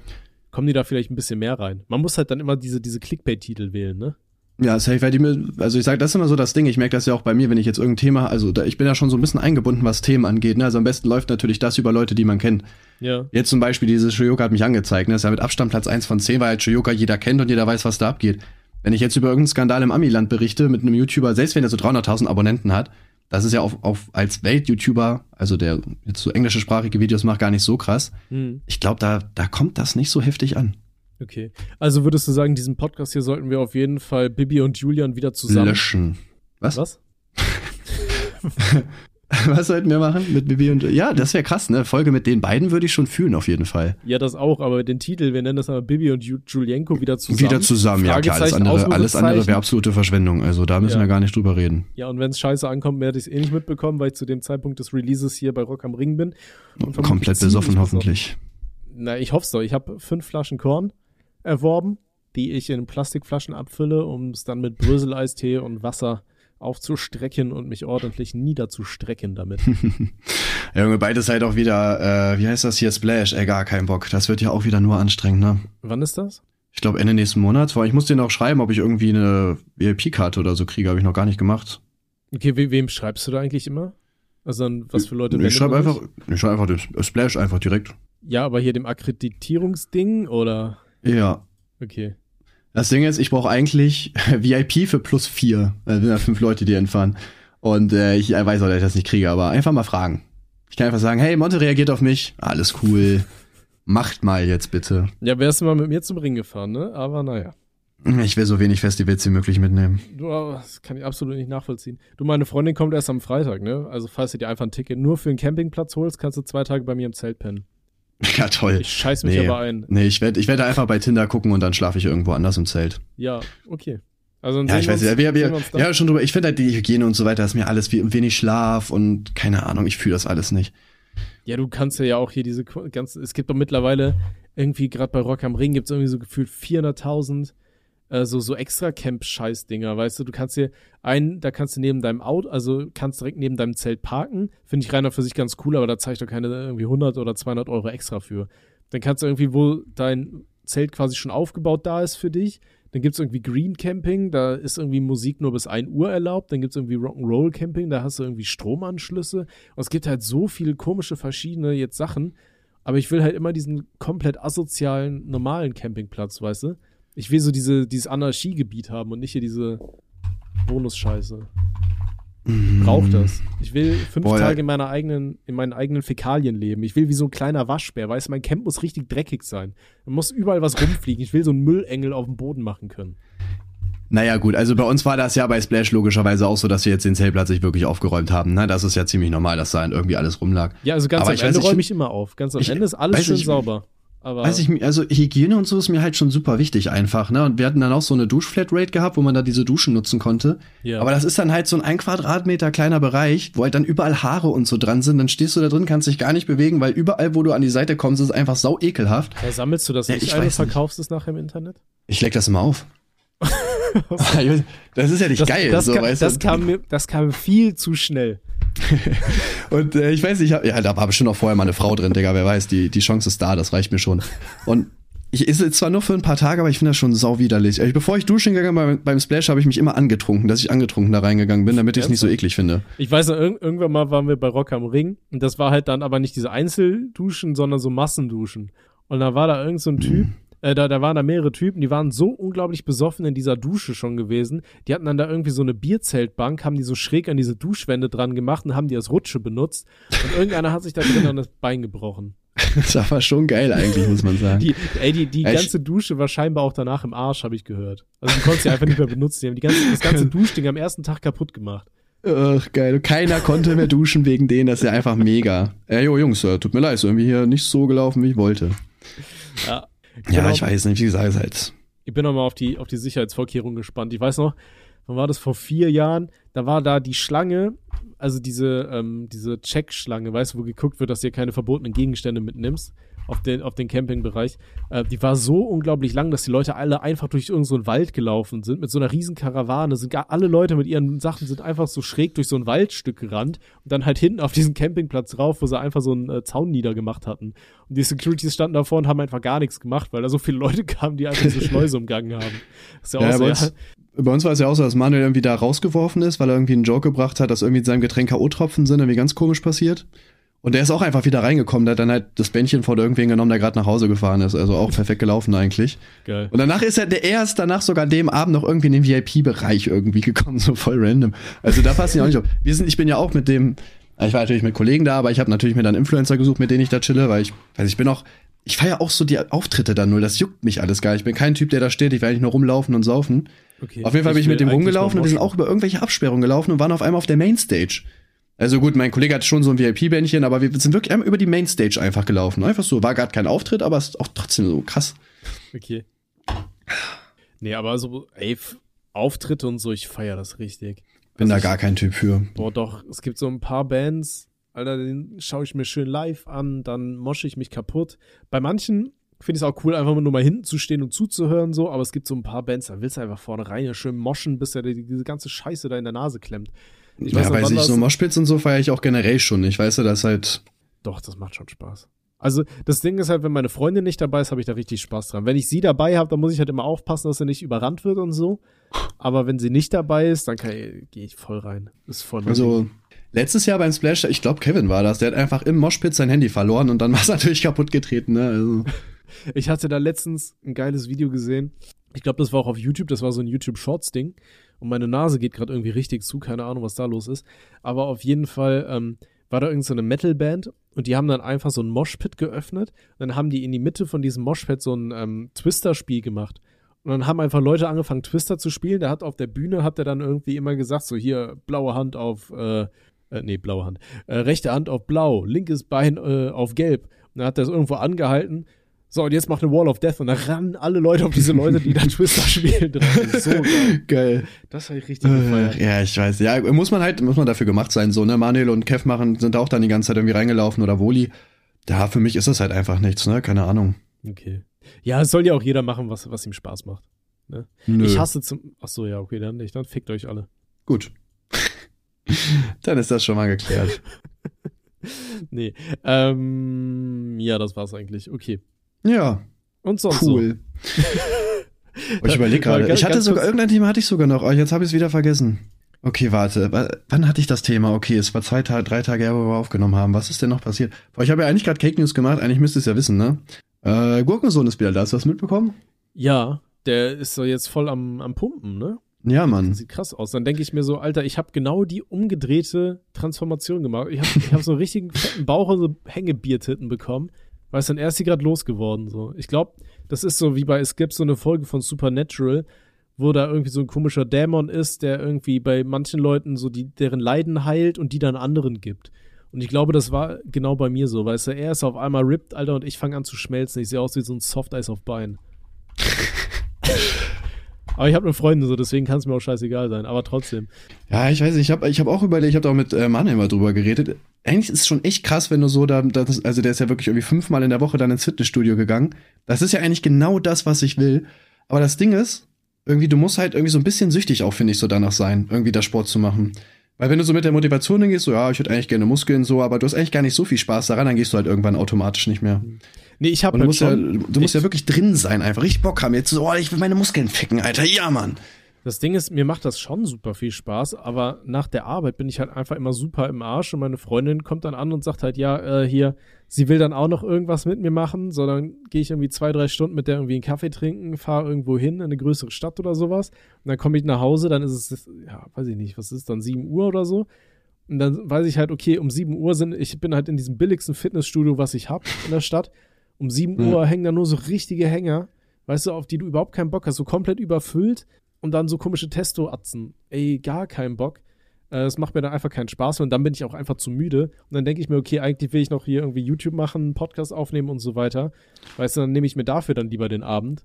kommen die da vielleicht ein bisschen mehr rein. Man muss halt dann immer diese, diese Clickbait-Titel wählen, ne? Ja, safe, weil die mir, also ich sag, das ist immer so das Ding, ich merke das ja auch bei mir, wenn ich jetzt irgendein Thema, also da, ich bin ja schon so ein bisschen eingebunden, was Themen angeht, ne? Also am besten läuft natürlich das über Leute, die man kennt. Ja. Jetzt zum Beispiel dieses Shoyoka hat mich angezeigt, ne? Das ist ja mit Abstand Platz eins von zehn, weil halt Shoyoka jeder kennt und jeder weiß, was da abgeht. Wenn ich jetzt über irgendeinen Skandal im Amiland berichte mit einem YouTuber, selbst wenn er so 300.000 Abonnenten hat, das ist ja auf, auf als Welt-YouTuber, also der jetzt so englischsprachige Videos macht, gar nicht so krass. Hm. Ich glaube, da, da kommt das nicht so heftig an. Okay. Also würdest du sagen, diesen Podcast hier sollten wir auf jeden Fall Bibi und Julian wieder zusammen löschen. Was? Was? Was sollten wir machen mit Bibi und Ja, das wäre krass, ne? Folge mit den beiden würde ich schon fühlen, auf jeden Fall. Ja, das auch, aber den Titel, wir nennen das aber Bibi und Julienko wieder zusammen. Wieder zusammen, ja klar. Alles andere, alles andere wäre absolute Verschwendung. Also da müssen ja. wir gar nicht drüber reden. Ja, und wenn es scheiße ankommt, werde ich es eh nicht mitbekommen, weil ich zu dem Zeitpunkt des Releases hier bei Rock am Ring bin. Komplett besoffen, hoffentlich. Na, ich hoffe es doch. Ich habe fünf Flaschen Korn erworben, die ich in Plastikflaschen abfülle, um es dann mit Bröseleistee und Wasser aufzustrecken und mich ordentlich niederzustrecken damit. ja, Junge, beides halt auch wieder, äh, wie heißt das hier, Splash, ey, gar kein Bock. Das wird ja auch wieder nur anstrengend, ne? Wann ist das? Ich glaube Ende nächsten Monats, weil ich muss dir noch schreiben, ob ich irgendwie eine VIP-Karte oder so kriege, habe ich noch gar nicht gemacht. Okay, we wem schreibst du da eigentlich immer? Also an was für Leute? Ich schreibe einfach, ich schreibe einfach das Splash einfach direkt. Ja, aber hier dem Akkreditierungsding oder? Ja. Okay. Das Ding ist, ich brauche eigentlich VIP für plus vier. Da sind ja fünf Leute, die entfahren. Und äh, ich weiß auch, dass ich das nicht kriege, aber einfach mal fragen. Ich kann einfach sagen, hey, Monte reagiert auf mich. Alles cool. Macht mal jetzt bitte. Ja, wärst du mal mit mir zum Ring gefahren, ne? Aber naja. Ich will so wenig Festivals wie möglich mitnehmen. Du, das kann ich absolut nicht nachvollziehen. Du, meine Freundin kommt erst am Freitag, ne? Also falls du dir einfach ein Ticket nur für einen Campingplatz holst, kannst du zwei Tage bei mir im Zelt pennen. Ja, toll. Ich scheiß mich nee. aber ein. Nee, ich werde ich werd einfach bei Tinder gucken und dann schlafe ich irgendwo anders im Zelt. Ja, okay. Also ja, ich weiß nicht, wir, wir, ja, schon drüber. Ich finde halt die Hygiene und so weiter ist mir alles wie wenig Schlaf und keine Ahnung, ich fühle das alles nicht. Ja, du kannst ja auch hier diese ganzen, es gibt doch mittlerweile irgendwie, gerade bei Rock am Ring gibt es irgendwie so gefühlt 400.000 äh, so, so extra Camp-Scheiß-Dinger, weißt du, du kannst hier einen, da kannst du neben deinem Auto, also kannst direkt neben deinem Zelt parken, finde ich reiner für sich ganz cool, aber da zeige ich doch keine irgendwie 100 oder 200 Euro extra für. Dann kannst du irgendwie, wo dein Zelt quasi schon aufgebaut da ist für dich, dann gibt es irgendwie Green Camping, da ist irgendwie Musik nur bis 1 Uhr erlaubt. Dann gibt es irgendwie Rock'n'Roll Camping, da hast du irgendwie Stromanschlüsse. Und es gibt halt so viele komische verschiedene jetzt Sachen. Aber ich will halt immer diesen komplett asozialen, normalen Campingplatz, weißt du? Ich will so diese, dieses Anarchiegebiet haben und nicht hier diese Bonusscheiße. Mhm. Brauch das. Ich will fünf Boah, Tage in meiner eigenen, in meinen eigenen Fäkalien leben. Ich will wie so ein kleiner Waschbär. Weißt du, mein Camp muss richtig dreckig sein. Man muss überall was rumfliegen. Ich will so einen Müllengel auf dem Boden machen können. Naja, gut, also bei uns war das ja bei Splash logischerweise auch so, dass wir jetzt den Zeltplatz nicht wirklich aufgeräumt haben. Na, das ist ja ziemlich normal, dass da irgendwie alles rumlag. Ja, also ganz Aber am Ende räume ich immer auf. Ganz am ich, Ende ist alles schön ich, sauber. Aber Weiß ich, also Hygiene und so ist mir halt schon super wichtig einfach, ne? Und wir hatten dann auch so eine Duschflatrate gehabt, wo man da diese Duschen nutzen konnte. Ja. Aber das ist dann halt so ein ein Quadratmeter kleiner Bereich, wo halt dann überall Haare und so dran sind. Dann stehst du da drin, kannst dich gar nicht bewegen, weil überall, wo du an die Seite kommst, ist es einfach sau ekelhaft. Ja, sammelst du das ja, nicht ein verkaufst es nachher im Internet? Ich leg das immer auf. das ist ja nicht das, geil. Das, so, kam, weißt du? das, kam mir, das kam viel zu schnell. Und äh, ich weiß nicht, ja, da war bestimmt auch vorher mal eine Frau drin, Digga, wer weiß, die, die Chance ist da, das reicht mir schon. Und ich ist zwar nur für ein paar Tage, aber ich finde das schon sau widerlich. Also, bevor ich duschen gegangen bin beim Splash, habe ich mich immer angetrunken, dass ich angetrunken da reingegangen bin, damit ich es nicht so eklig finde. Ich weiß noch, irgendwann mal waren wir bei Rock am Ring und das war halt dann aber nicht diese Einzelduschen, sondern so Massenduschen. Und da war da irgend so ein Typ, mhm. Äh, da, da waren da mehrere Typen, die waren so unglaublich besoffen in dieser Dusche schon gewesen. Die hatten dann da irgendwie so eine Bierzeltbank, haben die so schräg an diese Duschwände dran gemacht und haben die als Rutsche benutzt. Und irgendeiner hat sich da drin an das Bein gebrochen. Das war schon geil eigentlich, muss man sagen. Die, ey, die, die ganze Dusche war scheinbar auch danach im Arsch, habe ich gehört. Also die konntest sie einfach nicht mehr benutzen. Die haben die ganze, das ganze Duschding am ersten Tag kaputt gemacht. Ach, geil. Keiner konnte mehr duschen wegen denen. Das ist ja einfach mega. Ey, jo, Jungs, tut mir leid, ist irgendwie hier nicht so gelaufen, wie ich wollte. Ja, ja, ich weiß nicht, wie gesagt, halt. Ich bin nochmal auf die, auf die Sicherheitsvorkehrungen gespannt. Ich weiß noch, wann war das vor vier Jahren? Da war da die Schlange, also diese, ähm, diese Check-Schlange, weißt du, wo geguckt wird, dass du hier keine verbotenen Gegenstände mitnimmst auf den, auf den Campingbereich. Äh, die war so unglaublich lang, dass die Leute alle einfach durch irgendeinen so Wald gelaufen sind, mit so einer riesen Karawane. Sind gar, alle Leute mit ihren Sachen sind einfach so schräg durch so ein Waldstück gerannt und dann halt hinten auf diesen Campingplatz rauf, wo sie einfach so einen äh, Zaun niedergemacht hatten. Und die Securities standen davor und haben einfach gar nichts gemacht, weil da so viele Leute kamen, die einfach diese Schleuse umgangen haben. Das ist ja, ja auch sehr, bei uns war es ja auch so, dass Manuel irgendwie da rausgeworfen ist, weil er irgendwie einen Joke gebracht hat, dass irgendwie in seinem Getränk K.O.-Tropfen sind, irgendwie ganz komisch passiert. Und der ist auch einfach wieder reingekommen, der hat dann halt das Bändchen vor irgendwen genommen, der gerade nach Hause gefahren ist. Also auch perfekt gelaufen eigentlich. Geil. Und danach ist er, der erst danach sogar dem Abend noch irgendwie in den VIP-Bereich irgendwie gekommen, so voll random. Also da passt ich auch nicht auf. Wir sind, ich bin ja auch mit dem, ich war natürlich mit Kollegen da, aber ich habe natürlich mir dann Influencer gesucht, mit denen ich da chille, weil ich, weiß ich bin auch, ich feiere auch so die Auftritte da null, das juckt mich alles gar nicht. Ich bin kein Typ, der da steht, ich will eigentlich nur rumlaufen und saufen. Okay. Auf jeden Fall bin ich mit dem rumgelaufen und wir sind auch über irgendwelche Absperrungen gelaufen und waren auf einmal auf der Mainstage. Also gut, mein Kollege hat schon so ein VIP-Bändchen, aber wir sind wirklich einmal über die Mainstage einfach gelaufen. Einfach so, war gerade kein Auftritt, aber es ist auch trotzdem so krass. Okay. Nee, aber so, ey, Auftritte und so, ich feiere das richtig. Bin also da gar kein Typ für. Boah, doch, es gibt so ein paar Bands, Alter, den schaue ich mir schön live an, dann mosche ich mich kaputt. Bei manchen finde ich es auch cool, einfach nur mal hinten zu stehen und zuzuhören, so, aber es gibt so ein paar Bands, da willst du einfach vorne rein, ja, schön moschen, bis er die, diese ganze Scheiße da in der Nase klemmt. Ich ja, weiß, weiß ich, so Moshpits und so feiere ich auch generell schon nicht, weißt du, das halt. Doch, das macht schon Spaß. Also das Ding ist halt, wenn meine Freundin nicht dabei ist, habe ich da richtig Spaß dran. Wenn ich sie dabei habe, dann muss ich halt immer aufpassen, dass sie nicht überrannt wird und so. Aber wenn sie nicht dabei ist, dann gehe ich voll rein. ist voll Also letztes Jahr beim Splash, ich glaube Kevin war das, der hat einfach im Moshpit sein Handy verloren und dann war es natürlich kaputt getreten. Ne? Also. Ich hatte da letztens ein geiles Video gesehen. Ich glaube, das war auch auf YouTube, das war so ein YouTube Shorts Ding und meine Nase geht gerade irgendwie richtig zu, keine Ahnung, was da los ist. Aber auf jeden Fall ähm, war da irgendeine so Metalband und die haben dann einfach so ein Moshpit geöffnet. Dann haben die in die Mitte von diesem Moshpit so ein ähm, Twister-Spiel gemacht. Und dann haben einfach Leute angefangen, Twister zu spielen. Der hat auf der Bühne, hat er dann irgendwie immer gesagt, so hier, blaue Hand auf, äh, äh nee, blaue Hand, äh, rechte Hand auf blau, linkes Bein äh, auf gelb. Und dann hat er es irgendwo angehalten so, und jetzt macht eine Wall of Death und da rennen alle Leute auf diese Leute, die da Twister spielen. So geil. geil. Das habe ich richtig äh, gefeiert. Ja, ich weiß. Ja, muss man halt, muss man dafür gemacht sein. So, ne? Manuel und Kev machen, sind auch dann die ganze Zeit irgendwie reingelaufen oder Woli. Ja, für mich ist das halt einfach nichts, ne? Keine Ahnung. Okay. Ja, es soll ja auch jeder machen, was, was ihm Spaß macht. Ne? Ich hasse zum. Ach so, ja, okay, dann nicht. Dann fickt euch alle. Gut. dann ist das schon mal geklärt. nee. Ähm, ja, das war's eigentlich. Okay. Ja. Und sonst cool. So. oh, ich überlege gerade. Ich hatte sogar, irgendein Thema hatte ich sogar noch, aber jetzt habe ich es wieder vergessen. Okay, warte. Wann hatte ich das Thema? Okay, es war zwei Tage, drei Tage her, wo wir aufgenommen haben. Was ist denn noch passiert? Ich habe ja eigentlich gerade Cake News gemacht. Eigentlich müsste es ja wissen, ne? Äh, Gurkensohn ist wieder da. Hast du das mitbekommen? Ja, der ist so jetzt voll am, am Pumpen, ne? Ja, Mann. Das sieht krass aus. Dann denke ich mir so, Alter, ich habe genau die umgedrehte Transformation gemacht. Ich habe hab so einen richtigen fetten Bauch und so Hängebiertitten bekommen. Weißt du, dann erst sie gerade losgeworden. So. Ich glaube, das ist so wie bei, es gibt so eine Folge von Supernatural, wo da irgendwie so ein komischer Dämon ist, der irgendwie bei manchen Leuten so die, deren Leiden heilt und die dann anderen gibt. Und ich glaube, das war genau bei mir so, weißt du, er ist auf einmal ripped, Alter, und ich fange an zu schmelzen. Ich sehe aus wie so ein Soft-Eis auf Bein. Aber ich habe eine Freundin, so deswegen kann es mir auch scheißegal sein. Aber trotzdem. Ja, ich weiß nicht, ich habe ich hab auch überlegt, ich habe auch mit äh, Manuel mal drüber geredet. Eigentlich ist es schon echt krass, wenn du so da, das, also der ist ja wirklich irgendwie fünfmal in der Woche dann ins Fitnessstudio gegangen. Das ist ja eigentlich genau das, was ich will. Aber das Ding ist, irgendwie, du musst halt irgendwie so ein bisschen süchtig auch, finde ich, so danach sein, irgendwie da Sport zu machen. Weil wenn du so mit der Motivation hingehst, so, ja, ich hätte eigentlich gerne Muskeln, so, aber du hast eigentlich gar nicht so viel Spaß daran, dann gehst du halt irgendwann automatisch nicht mehr. Nee, ich habe halt du musst, ja, du musst ja wirklich drin sein, einfach richtig Bock haben. Jetzt so, oh, ich will meine Muskeln ficken, Alter. Ja, Mann. Das Ding ist, mir macht das schon super viel Spaß, aber nach der Arbeit bin ich halt einfach immer super im Arsch und meine Freundin kommt dann an und sagt halt, ja, äh, hier, sie will dann auch noch irgendwas mit mir machen, sondern gehe ich irgendwie zwei, drei Stunden mit der irgendwie einen Kaffee trinken, fahre irgendwo hin in eine größere Stadt oder sowas und dann komme ich nach Hause, dann ist es, ja, weiß ich nicht, was ist dann, 7 Uhr oder so und dann weiß ich halt, okay, um 7 Uhr sind, ich bin halt in diesem billigsten Fitnessstudio, was ich habe in der Stadt um 7 mhm. Uhr hängen da nur so richtige Hänger, weißt du, auf die du überhaupt keinen Bock hast, so komplett überfüllt und dann so komische Testo-Atzen. Ey, gar keinen Bock. Äh, es macht mir dann einfach keinen Spaß und dann bin ich auch einfach zu müde. Und dann denke ich mir, okay, eigentlich will ich noch hier irgendwie YouTube machen, einen Podcast aufnehmen und so weiter. Weißt du, dann nehme ich mir dafür dann lieber den Abend.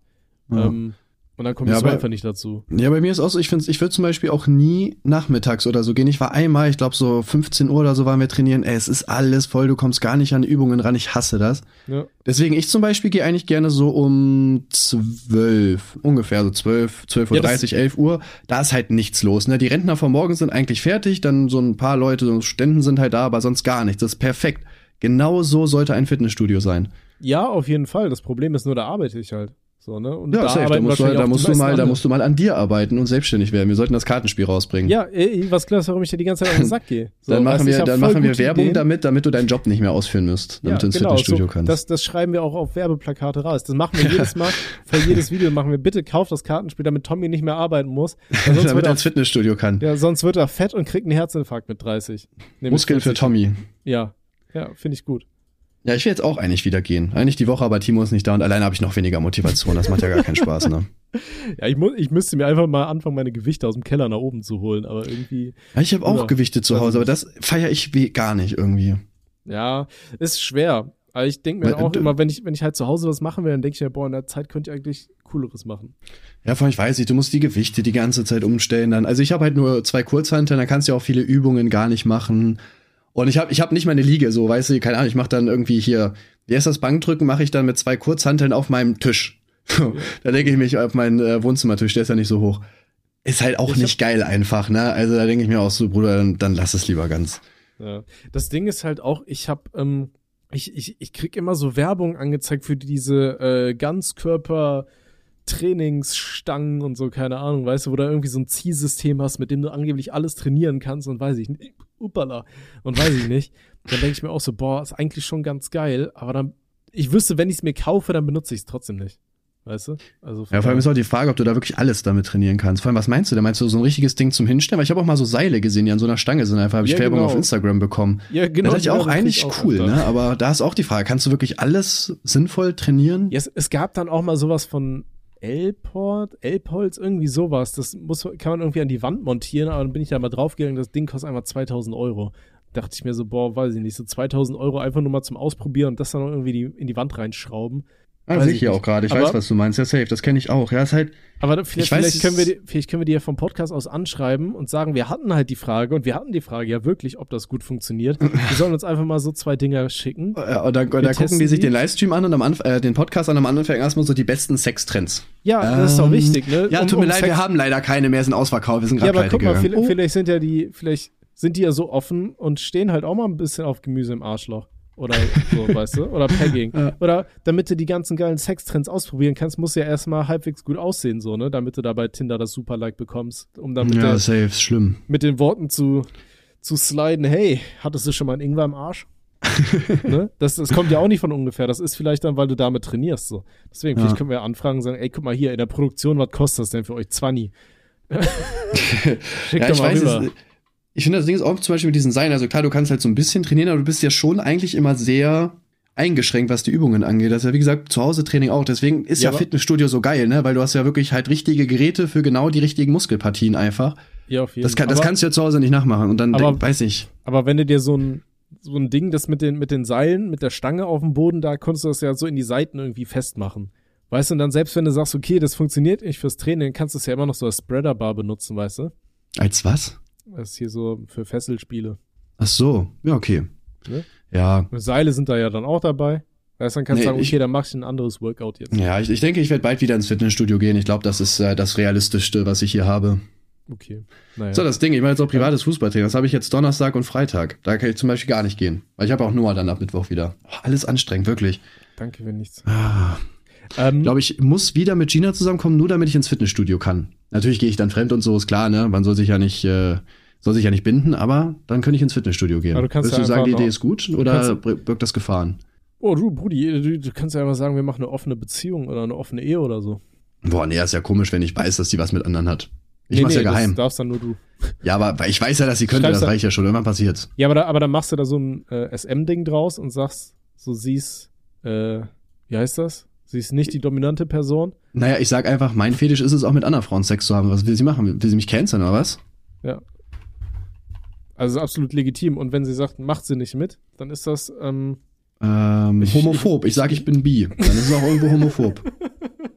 Ja. Ähm, und dann komme ich ja, so bei, einfach nicht dazu. Ja, bei mir ist auch so, ich finde, ich würde zum Beispiel auch nie nachmittags oder so gehen. Ich war einmal, ich glaube so 15 Uhr oder so waren wir trainieren. Ey, es ist alles voll, du kommst gar nicht an Übungen ran. Ich hasse das. Ja. Deswegen, ich zum Beispiel gehe eigentlich gerne so um 12, ungefähr so 12, 12 Uhr, ja, 30, 11 Uhr. Da ist halt nichts los. Ne? Die Rentner von morgen sind eigentlich fertig, dann so ein paar Leute, so Ständen sind halt da, aber sonst gar nichts. Das ist perfekt. Genau so sollte ein Fitnessstudio sein. Ja, auf jeden Fall. Das Problem ist nur, da arbeite ich halt. So, ne? Und ja, da, safe, da musst, du, da musst du mal, da musst du mal an dir arbeiten und selbstständig werden. Wir sollten das Kartenspiel rausbringen. Ja, ey, was klar ist, warum ich dir die ganze Zeit auf den Sack gehe. So, dann machen wir, dann machen wir Werbung Ideen. damit, damit du deinen Job nicht mehr ausführen musst, damit ja, du ins genau, Fitnessstudio so, kannst. Das, das schreiben wir auch auf Werbeplakate raus. Das machen wir jedes Mal, für jedes Video machen wir, bitte kauf das Kartenspiel, damit Tommy nicht mehr arbeiten muss. damit er ins Fitnessstudio kann. Ja, sonst wird er fett und kriegt einen Herzinfarkt mit 30. Muskeln für Tommy. Ja, ja, finde ich gut. Ja, ich will jetzt auch eigentlich wieder gehen. Eigentlich die Woche, aber Timo ist nicht da und alleine habe ich noch weniger Motivation. Das macht ja gar keinen Spaß, ne? Ja, ich, muss, ich müsste mir einfach mal anfangen, meine Gewichte aus dem Keller nach oben zu holen, aber irgendwie. Ja, ich habe auch Gewichte zu Hause, aber das feiere ich gar nicht irgendwie. Ja, ist schwer. Aber ich denke mir auch immer, wenn ich, wenn ich halt zu Hause was machen will, dann denke ich mir, boah, in der Zeit könnte ich eigentlich Cooleres machen. Ja, vor allem, ich weiß nicht, du musst die Gewichte die ganze Zeit umstellen dann. Also ich habe halt nur zwei Kurzhanteln, da kannst du ja auch viele Übungen gar nicht machen. Und ich habe ich hab nicht meine Liege, so, weißt du, keine Ahnung, ich mache dann irgendwie hier, wie heißt das Bankdrücken, mache ich dann mit zwei Kurzhanteln auf meinem Tisch. da denke ich mich auf meinen äh, Wohnzimmertisch, der ist ja nicht so hoch. Ist halt auch ich nicht geil einfach, ne? Also da denke ich mir auch so, Bruder, dann, dann lass es lieber ganz. Ja. Das Ding ist halt auch, ich habe ähm, ich, ich, ich krieg immer so Werbung angezeigt für diese äh, Ganzkörper Trainingsstangen und so, keine Ahnung, weißt du, wo du irgendwie so ein Zielsystem hast, mit dem du angeblich alles trainieren kannst und weiß ich nicht, upala, und weiß ich nicht. Dann denke ich mir auch so, boah, ist eigentlich schon ganz geil, aber dann, ich wüsste, wenn ich es mir kaufe, dann benutze ich es trotzdem nicht. Weißt du? Also ja, vor allem ist auch die Frage, ob du da wirklich alles damit trainieren kannst. Vor allem, was meinst du? Da meinst du so ein richtiges Ding zum Hinstellen? Weil ich habe auch mal so Seile gesehen, die an so einer Stange sind. Einfach habe ich ja, Werbung genau. auf Instagram bekommen. Ja, genau. Das ist auch eigentlich auch cool, ne? Aber da ist auch die Frage, kannst du wirklich alles sinnvoll trainieren? Ja, es, es gab dann auch mal sowas von Elport, Elpholz, irgendwie sowas. Das muss, kann man irgendwie an die Wand montieren, aber dann bin ich da mal draufgegangen, das Ding kostet einfach 2000 Euro. Dachte ich mir so, boah, weiß ich nicht, so 2000 Euro einfach nur mal zum Ausprobieren und das dann irgendwie die, in die Wand reinschrauben. Ah, sehe ich hier auch gerade. Ich aber, weiß, was du meinst. Ja, safe. Das kenne ich auch. Ja, ist halt. Aber vielleicht, weiß, vielleicht, können wir die, vielleicht können wir die ja vom Podcast aus anschreiben und sagen, wir hatten halt die Frage und wir hatten die Frage ja wirklich, ob das gut funktioniert. wir sollen uns einfach mal so zwei Dinger schicken. Ja, und da, da gucken die sich den Livestream an und am Anfang, äh, den Podcast an am Anfang erstmal so die besten Sextrends. Ja, ähm, das ist auch wichtig, ne? Ja, um, tut mir um leid, Sex wir haben leider keine mehr, sind ausverkauft. Wir sind gerade Ja, aber guck mal, vielleicht, oh. vielleicht sind ja die, vielleicht sind die ja so offen und stehen halt auch mal ein bisschen auf Gemüse im Arschloch. Oder so, weißt du? Oder Pegging. Ja. Oder damit du die ganzen geilen Sextrends ausprobieren kannst, musst du ja erstmal halbwegs gut aussehen, so, ne? Damit du da bei Tinder das Super-Like bekommst. Um dann mit, ja, der, safe, schlimm. mit den Worten zu, zu sliden, hey, hattest du schon mal einen Ingwer im Arsch? ne? das, das kommt ja auch nicht von ungefähr. Das ist vielleicht dann, weil du damit trainierst. So. Deswegen, ja. vielleicht können wir ja anfragen und sagen, ey, guck mal hier, in der Produktion, was kostet das denn für euch? 20. Schick ja, doch mal rüber. Es, ich finde, das Ding ist auch zum Beispiel mit diesen Seilen. Also klar, du kannst halt so ein bisschen trainieren, aber du bist ja schon eigentlich immer sehr eingeschränkt, was die Übungen angeht. Das ist ja, wie gesagt, zu Hause Training auch. Deswegen ist ja, ja Fitnessstudio so geil, ne? Weil du hast ja wirklich halt richtige Geräte für genau die richtigen Muskelpartien einfach. Ja, auf jeden Fall. Das, kann, das kannst du ja zu Hause nicht nachmachen. Und dann aber, denk, weiß ich. Aber wenn du dir so ein, so ein Ding, das mit den, mit den Seilen, mit der Stange auf dem Boden, da konntest du das ja so in die Seiten irgendwie festmachen. Weißt du, und dann selbst wenn du sagst, okay, das funktioniert nicht fürs Training, kannst du es ja immer noch so als Spreader-Bar benutzen, weißt du? Als was? Das ist hier so für Fesselspiele. Ach so, ja, okay. Ne? Ja. Seile sind da ja dann auch dabei. Weißt dann kannst du nee, sagen, okay, ich, dann mach ich ein anderes Workout jetzt. Ja, ich, ich denke, ich werde bald wieder ins Fitnessstudio gehen. Ich glaube, das ist äh, das Realistischste, was ich hier habe. Okay. Naja. So, das Ding, ich meine jetzt auch privates Fußballtraining. Das habe ich jetzt Donnerstag und Freitag. Da kann ich zum Beispiel gar nicht gehen. Weil ich habe auch Noah dann ab Mittwoch wieder. Oh, alles anstrengend, wirklich. Danke für nichts. Ah. Ähm, glaube ich, muss wieder mit Gina zusammenkommen, nur damit ich ins Fitnessstudio kann. Natürlich gehe ich dann fremd und so, ist klar, ne? Man soll sich ja nicht, äh, soll sich ja nicht binden, aber dann könnte ich ins Fitnessstudio gehen. Aber du kannst Würdest ja du sagen, die Idee ist gut oder birgt das Gefahren? Oh, du, Brudi, du, du, kannst ja einfach sagen, wir machen eine offene Beziehung oder eine offene Ehe oder so. Boah, nee, ist ja komisch, wenn ich weiß, dass sie was mit anderen hat. Ich nee, mach's nee, ja geheim. Das darfst dann nur du. Ja, aber ich weiß ja, dass sie könnte, Schreibst das reicht ja schon. Irgendwann passiert's. Ja, aber, da, aber dann machst du da so ein äh, SM-Ding draus und sagst, so siehst, äh, wie heißt das? Sie ist nicht die dominante Person. Naja, ich sag einfach, mein Fetisch ist es auch mit anderen Frauen Sex zu haben. Was will sie machen? Will sie mich canceln oder was? Ja. Also absolut legitim. Und wenn sie sagt, macht sie nicht mit, dann ist das ähm, ähm, ich, homophob. Ich, ich sag, ich bin bi. Dann ist es auch irgendwo homophob.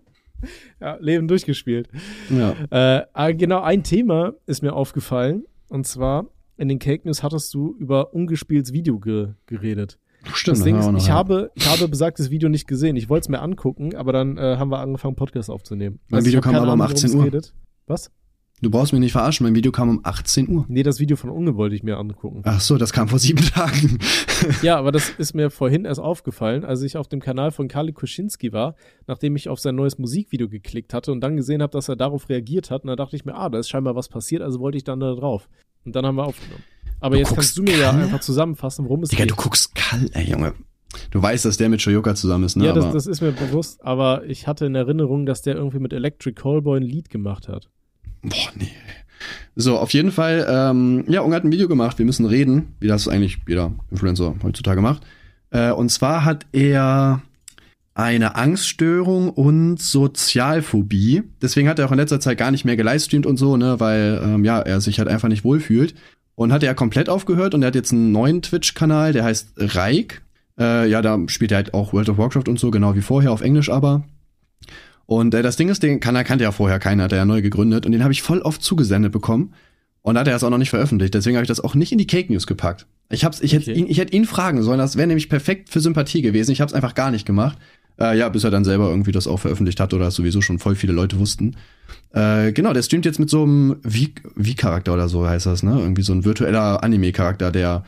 ja, Leben durchgespielt. Ja. Äh, ah, genau, ein Thema ist mir aufgefallen. Und zwar, in den Cake News hattest du über ungespieltes Video ge geredet. Stimmt. Das Ding ist, ich habe, ich habe besagtes Video nicht gesehen. Ich wollte es mir angucken, aber dann äh, haben wir angefangen, Podcast aufzunehmen. Mein also Video kam aber um 18 Uhr. Redet. Was? Du brauchst mich nicht verarschen, mein Video kam um 18 Uhr. Nee, das Video von Unge wollte ich mir angucken. Ach so, das kam vor sieben Tagen. ja, aber das ist mir vorhin erst aufgefallen, als ich auf dem Kanal von Kali Kuschinski war, nachdem ich auf sein neues Musikvideo geklickt hatte und dann gesehen habe, dass er darauf reagiert hat. Und da dachte ich mir, ah, da ist scheinbar was passiert, also wollte ich dann da drauf. Und dann haben wir aufgenommen. Aber du jetzt kannst du mir ja einfach zusammenfassen, worum es Digga, geht. Digga, du guckst kalt, ey, Junge. Du weißt, dass der mit Shoyoka zusammen ist, ne? Ja, das, das, ist mir bewusst, aber ich hatte in Erinnerung, dass der irgendwie mit Electric Callboy ein Lied gemacht hat. Boah, nee. So, auf jeden Fall, ähm, ja, Unge hat ein Video gemacht, wir müssen reden, wie das eigentlich jeder Influencer heutzutage macht. Äh, und zwar hat er eine Angststörung und Sozialphobie. Deswegen hat er auch in letzter Zeit gar nicht mehr gelivestreamt und so, ne, weil ähm, ja, er sich halt einfach nicht wohlfühlt. Und hat er komplett aufgehört und er hat jetzt einen neuen Twitch-Kanal, der heißt Reik. Äh, ja, da spielt er halt auch World of Warcraft und so, genau wie vorher, auf Englisch aber. Und äh, das Ding ist, den Kanal kannte ja vorher keiner, hat er ja neu gegründet und den habe ich voll oft zugesendet bekommen. Und hat er es auch noch nicht veröffentlicht, deswegen habe ich das auch nicht in die Cake News gepackt. Ich hab's, ich okay. hätte ihn, ich hätte ihn fragen sollen, das wäre nämlich perfekt für Sympathie gewesen. Ich habe es einfach gar nicht gemacht. Äh, ja, bis er dann selber irgendwie das auch veröffentlicht hat oder sowieso schon voll viele Leute wussten. Äh, genau, der streamt jetzt mit so einem Wie-Charakter oder so heißt das, ne? Irgendwie so ein virtueller Anime-Charakter, der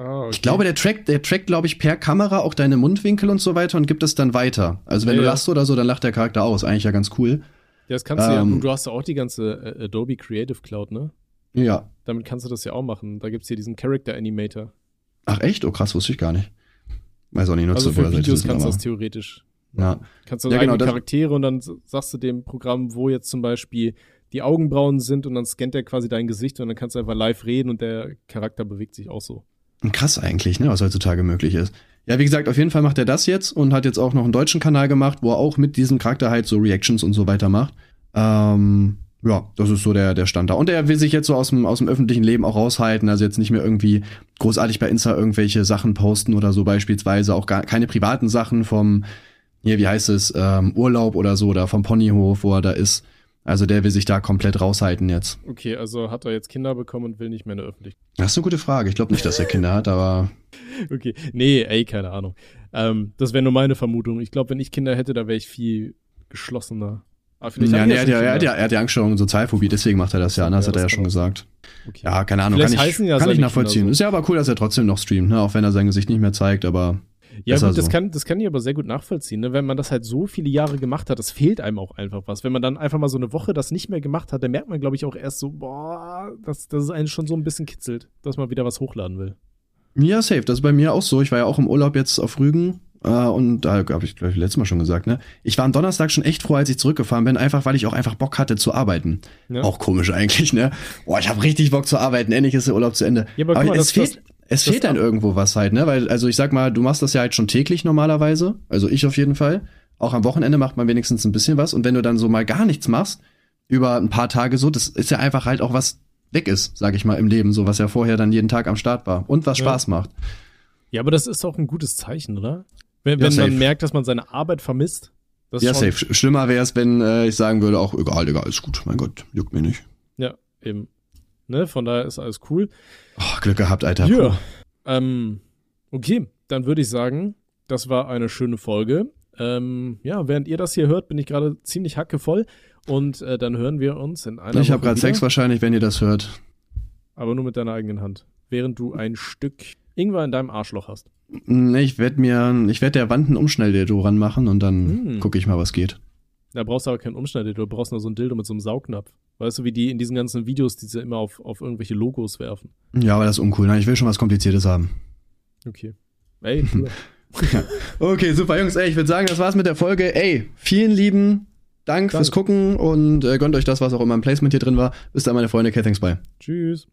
Oh, okay. Ich glaube, der trackt, der trackt, glaube ich, per Kamera auch deine Mundwinkel und so weiter und gibt es dann weiter. Also wenn ja, du lachst oder so, dann lacht der Charakter aus. Eigentlich ja ganz cool. Ja, das kannst ähm, du ja. Du hast ja auch die ganze äh, Adobe Creative Cloud, ne? Ja. Damit kannst du das ja auch machen. Da gibt es hier diesen Character Animator. Ach echt? Oh krass, wusste ich gar nicht. Weiß auch nicht, nutze also für Videos kannst du das theoretisch. Ja. Kannst du ja, genau, Charaktere und dann sagst du dem Programm, wo jetzt zum Beispiel die Augenbrauen sind und dann scannt er quasi dein Gesicht und dann kannst du einfach live reden und der Charakter bewegt sich auch so. Krass eigentlich, ne, was heutzutage möglich ist. Ja, wie gesagt, auf jeden Fall macht er das jetzt und hat jetzt auch noch einen deutschen Kanal gemacht, wo er auch mit diesem Charakter halt so Reactions und so weiter macht. Ähm, ja, das ist so der, der Stand da. Und er will sich jetzt so aus dem, aus dem öffentlichen Leben auch raushalten, also jetzt nicht mehr irgendwie großartig bei Insta irgendwelche Sachen posten oder so beispielsweise, auch gar keine privaten Sachen vom, hier, wie heißt es, ähm, Urlaub oder so, oder vom Ponyhof, wo er da ist. Also der will sich da komplett raushalten jetzt. Okay, also hat er jetzt Kinder bekommen und will nicht mehr in der Öffentlichkeit. Das ist eine gute Frage. Ich glaube nicht, dass er Kinder hat, aber. Okay, nee, ey, keine Ahnung. Ähm, das wäre nur meine Vermutung. Ich glaube, wenn ich Kinder hätte, da wäre ich viel geschlossener. Aber vielleicht ja, nee, er, hat ja, er, hat ja, er hat ja Angststörung und Sozialphobie, deswegen macht er das ja, ne? das ja, hat er ja schon gesagt. Okay. Ja, keine Ahnung, vielleicht kann ich, ja kann ich nachvollziehen. So. Ist ja aber cool, dass er trotzdem noch streamt, ne? auch wenn er sein Gesicht nicht mehr zeigt, aber ja, gut, das, so. kann, das kann ich aber sehr gut nachvollziehen. Ne? Wenn man das halt so viele Jahre gemacht hat, das fehlt einem auch einfach was. Wenn man dann einfach mal so eine Woche das nicht mehr gemacht hat, dann merkt man, glaube ich, auch erst so, boah, dass, dass es einen schon so ein bisschen kitzelt, dass man wieder was hochladen will. Ja, safe. Das ist bei mir auch so. Ich war ja auch im Urlaub jetzt auf Rügen äh, und da habe ich, glaube ich, letztes Mal schon gesagt, ne? Ich war am Donnerstag schon echt froh, als ich zurückgefahren bin, einfach weil ich auch einfach Bock hatte zu arbeiten. Ja. Auch komisch eigentlich, ne? Boah, ich habe richtig Bock zu arbeiten, endlich ist der Urlaub zu Ende. Ja, aber, aber mal, es fehlt, das, es fehlt dann irgendwo was halt, ne? Weil, also ich sag mal, du machst das ja halt schon täglich normalerweise. Also ich auf jeden Fall. Auch am Wochenende macht man wenigstens ein bisschen was. Und wenn du dann so mal gar nichts machst, über ein paar Tage so, das ist ja einfach halt auch was weg ist, sag ich mal, im Leben, so was ja vorher dann jeden Tag am Start war und was ja. Spaß macht. Ja, aber das ist auch ein gutes Zeichen, oder? Wenn, wenn ja, man merkt, dass man seine Arbeit vermisst. ja, safe. Schlimmer wäre es, wenn äh, ich sagen würde, auch egal, egal, ist gut, mein Gott, juckt mir nicht. Ja, eben. Ne, von daher ist alles cool. Oh, Glück gehabt, Alter. Ja. Ähm, okay, dann würde ich sagen, das war eine schöne Folge. Ähm, ja, während ihr das hier hört, bin ich gerade ziemlich hackevoll. Und äh, dann hören wir uns in einer Ich habe gerade Sex wahrscheinlich, wenn ihr das hört. Aber nur mit deiner eigenen Hand. Während du ein Stück Ingwer in deinem Arschloch hast. Ich werde mir, ich werde der Wand ein Umschnelldildo ranmachen und dann hm. gucke ich mal, was geht. Da brauchst du aber keinen Umschnelldildo, du brauchst nur so ein Dildo mit so einem Saugnapf. Weißt du, wie die in diesen ganzen Videos, die sie immer auf, auf irgendwelche Logos werfen. Ja, aber das ist uncool. Nein, ich will schon was Kompliziertes haben. Okay. Ey, okay, super, Jungs. Ey, ich würde sagen, das war's mit der Folge. Ey, vielen lieben Dank Danke. fürs Gucken und äh, gönnt euch das, was auch immer im Placement hier drin war. Bis dann, meine Freunde. Okay, thanks, bye. Tschüss.